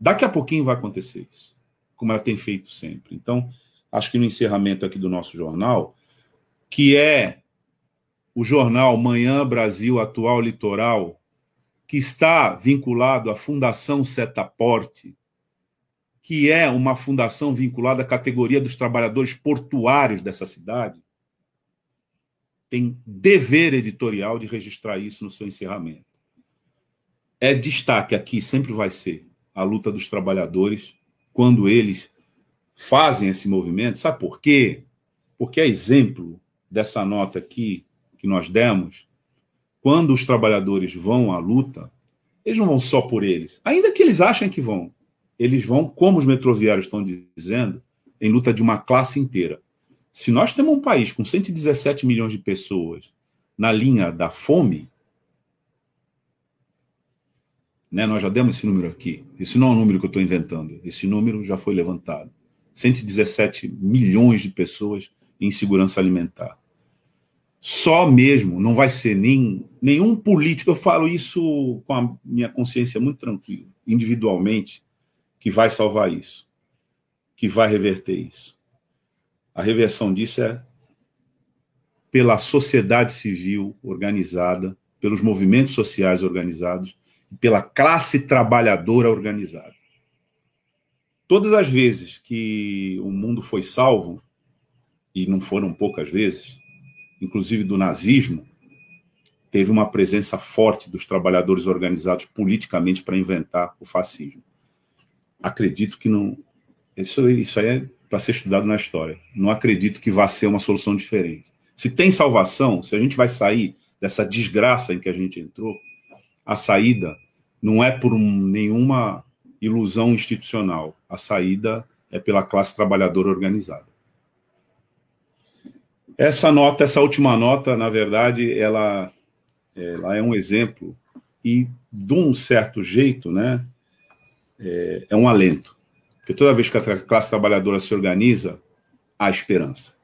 Daqui a pouquinho vai acontecer isso como ela tem feito sempre. Então, acho que no encerramento aqui do nosso jornal, que é o jornal Manhã Brasil Atual Litoral, que está vinculado à Fundação Setaporte, que é uma fundação vinculada à categoria dos trabalhadores portuários dessa cidade, tem dever editorial de registrar isso no seu encerramento. É destaque aqui, sempre vai ser, a luta dos trabalhadores quando eles fazem esse movimento. Sabe por quê? Porque é exemplo dessa nota aqui que nós demos. Quando os trabalhadores vão à luta, eles não vão só por eles, ainda que eles achem que vão. Eles vão, como os metroviários estão dizendo, em luta de uma classe inteira. Se nós temos um país com 117 milhões de pessoas na linha da fome, né? Nós já demos esse número aqui. Esse não é um número que eu estou inventando. Esse número já foi levantado. 117 milhões de pessoas em segurança alimentar. Só mesmo, não vai ser nem, nenhum político, eu falo isso com a minha consciência muito tranquila, individualmente, que vai salvar isso, que vai reverter isso. A reversão disso é pela sociedade civil organizada, pelos movimentos sociais organizados e pela classe trabalhadora organizada. Todas as vezes que o mundo foi salvo, e não foram poucas vezes, inclusive do nazismo, teve uma presença forte dos trabalhadores organizados politicamente para inventar o fascismo. Acredito que não. Isso, isso aí é para ser estudado na história. Não acredito que vá ser uma solução diferente. Se tem salvação, se a gente vai sair dessa desgraça em que a gente entrou, a saída não é por nenhuma ilusão institucional. A saída é pela classe trabalhadora organizada. Essa nota, essa última nota, na verdade, ela ela é um exemplo e, de um certo jeito, né, é, é um alento. Porque toda vez que a classe trabalhadora se organiza, há esperança.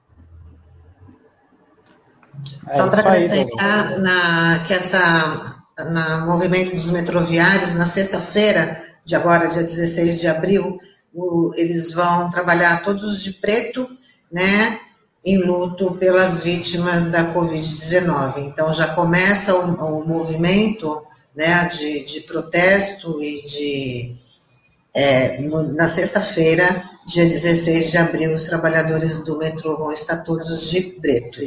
Só é para acrescentar na, que essa na movimento dos metroviários, na sexta-feira de agora, dia 16 de abril, o, eles vão trabalhar todos de preto, né? em luto pelas vítimas da Covid-19. Então, já começa o, o movimento né, de, de, protesto e de. É, no, na sexta-feira, dia 16 de abril, os trabalhadores do metrô vão estar todos de preto.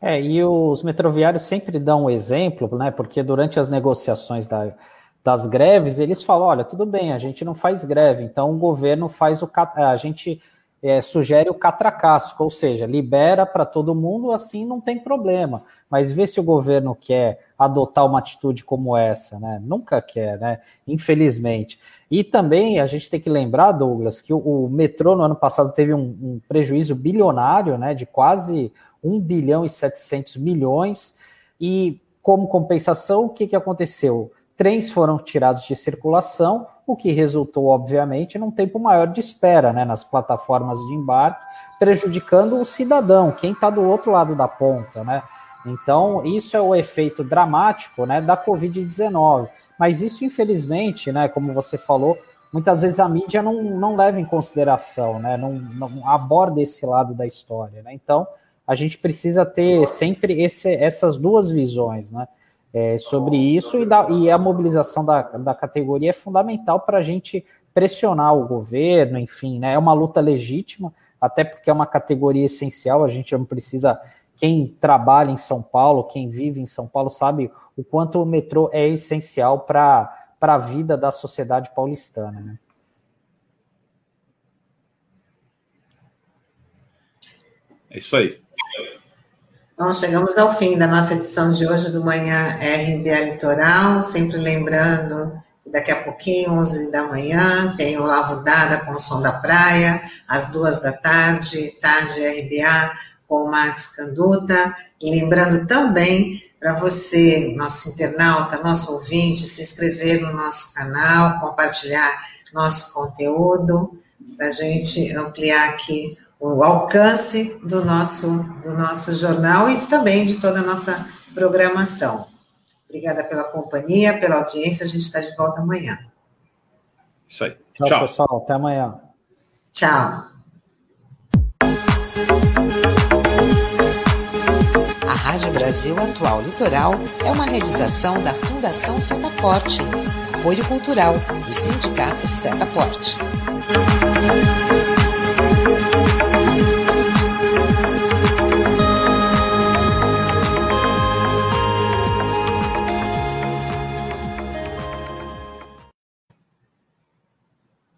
É, e os metroviários sempre dão um exemplo, né? Porque durante as negociações da, das greves, eles falam: olha, tudo bem, a gente não faz greve, então o governo faz o. A gente é, sugere o catracasco, ou seja, libera para todo mundo, assim não tem problema. Mas vê se o governo quer adotar uma atitude como essa, né? Nunca quer, né? Infelizmente. E também a gente tem que lembrar, Douglas, que o, o metrô no ano passado teve um, um, prejuízo bilionário, né? De quase 1 bilhão e 700 milhões. E como compensação, o que, que aconteceu? Trens foram tirados de circulação, o que resultou, obviamente, num tempo maior de espera né, nas plataformas de embarque, prejudicando o cidadão, quem está do outro lado da ponta. Né? Então, isso é o efeito dramático né, da Covid-19. Mas isso, infelizmente, né, como você falou, muitas vezes a mídia não, não leva em consideração, né, não, não aborda esse lado da história. Né? Então, a gente precisa ter sempre esse, essas duas visões. Né? É, sobre isso e, da, e, a mobilização da, da categoria é fundamental para a gente pressionar o governo, enfim, né? É uma luta legítima, até porque é uma categoria essencial, a gente não precisa. Quem trabalha em São Paulo, quem vive em São Paulo, sabe o quanto o metrô é essencial para a vida da sociedade paulistana. Né? É isso aí. Então, chegamos ao fim da nossa edição de hoje do Manhã RBA Litoral, sempre lembrando que daqui a pouquinho, 11 da manhã, tem o Lavo Dada com o Som da Praia, às duas da tarde, tarde RBA com o Marcos Canduta, e lembrando também para você, nosso internauta, nosso ouvinte, se inscrever no nosso canal, compartilhar nosso conteúdo, para a gente ampliar aqui o alcance do nosso, do nosso jornal e também de toda a nossa programação. Obrigada pela companhia, pela audiência. A gente está de volta amanhã. Isso aí. Tchau, Tchau. pessoal. Até amanhã. Tchau. A Rádio Brasil Atual Litoral é uma realização da Fundação Setaporte, apoio cultural do Sindicato Setaporte.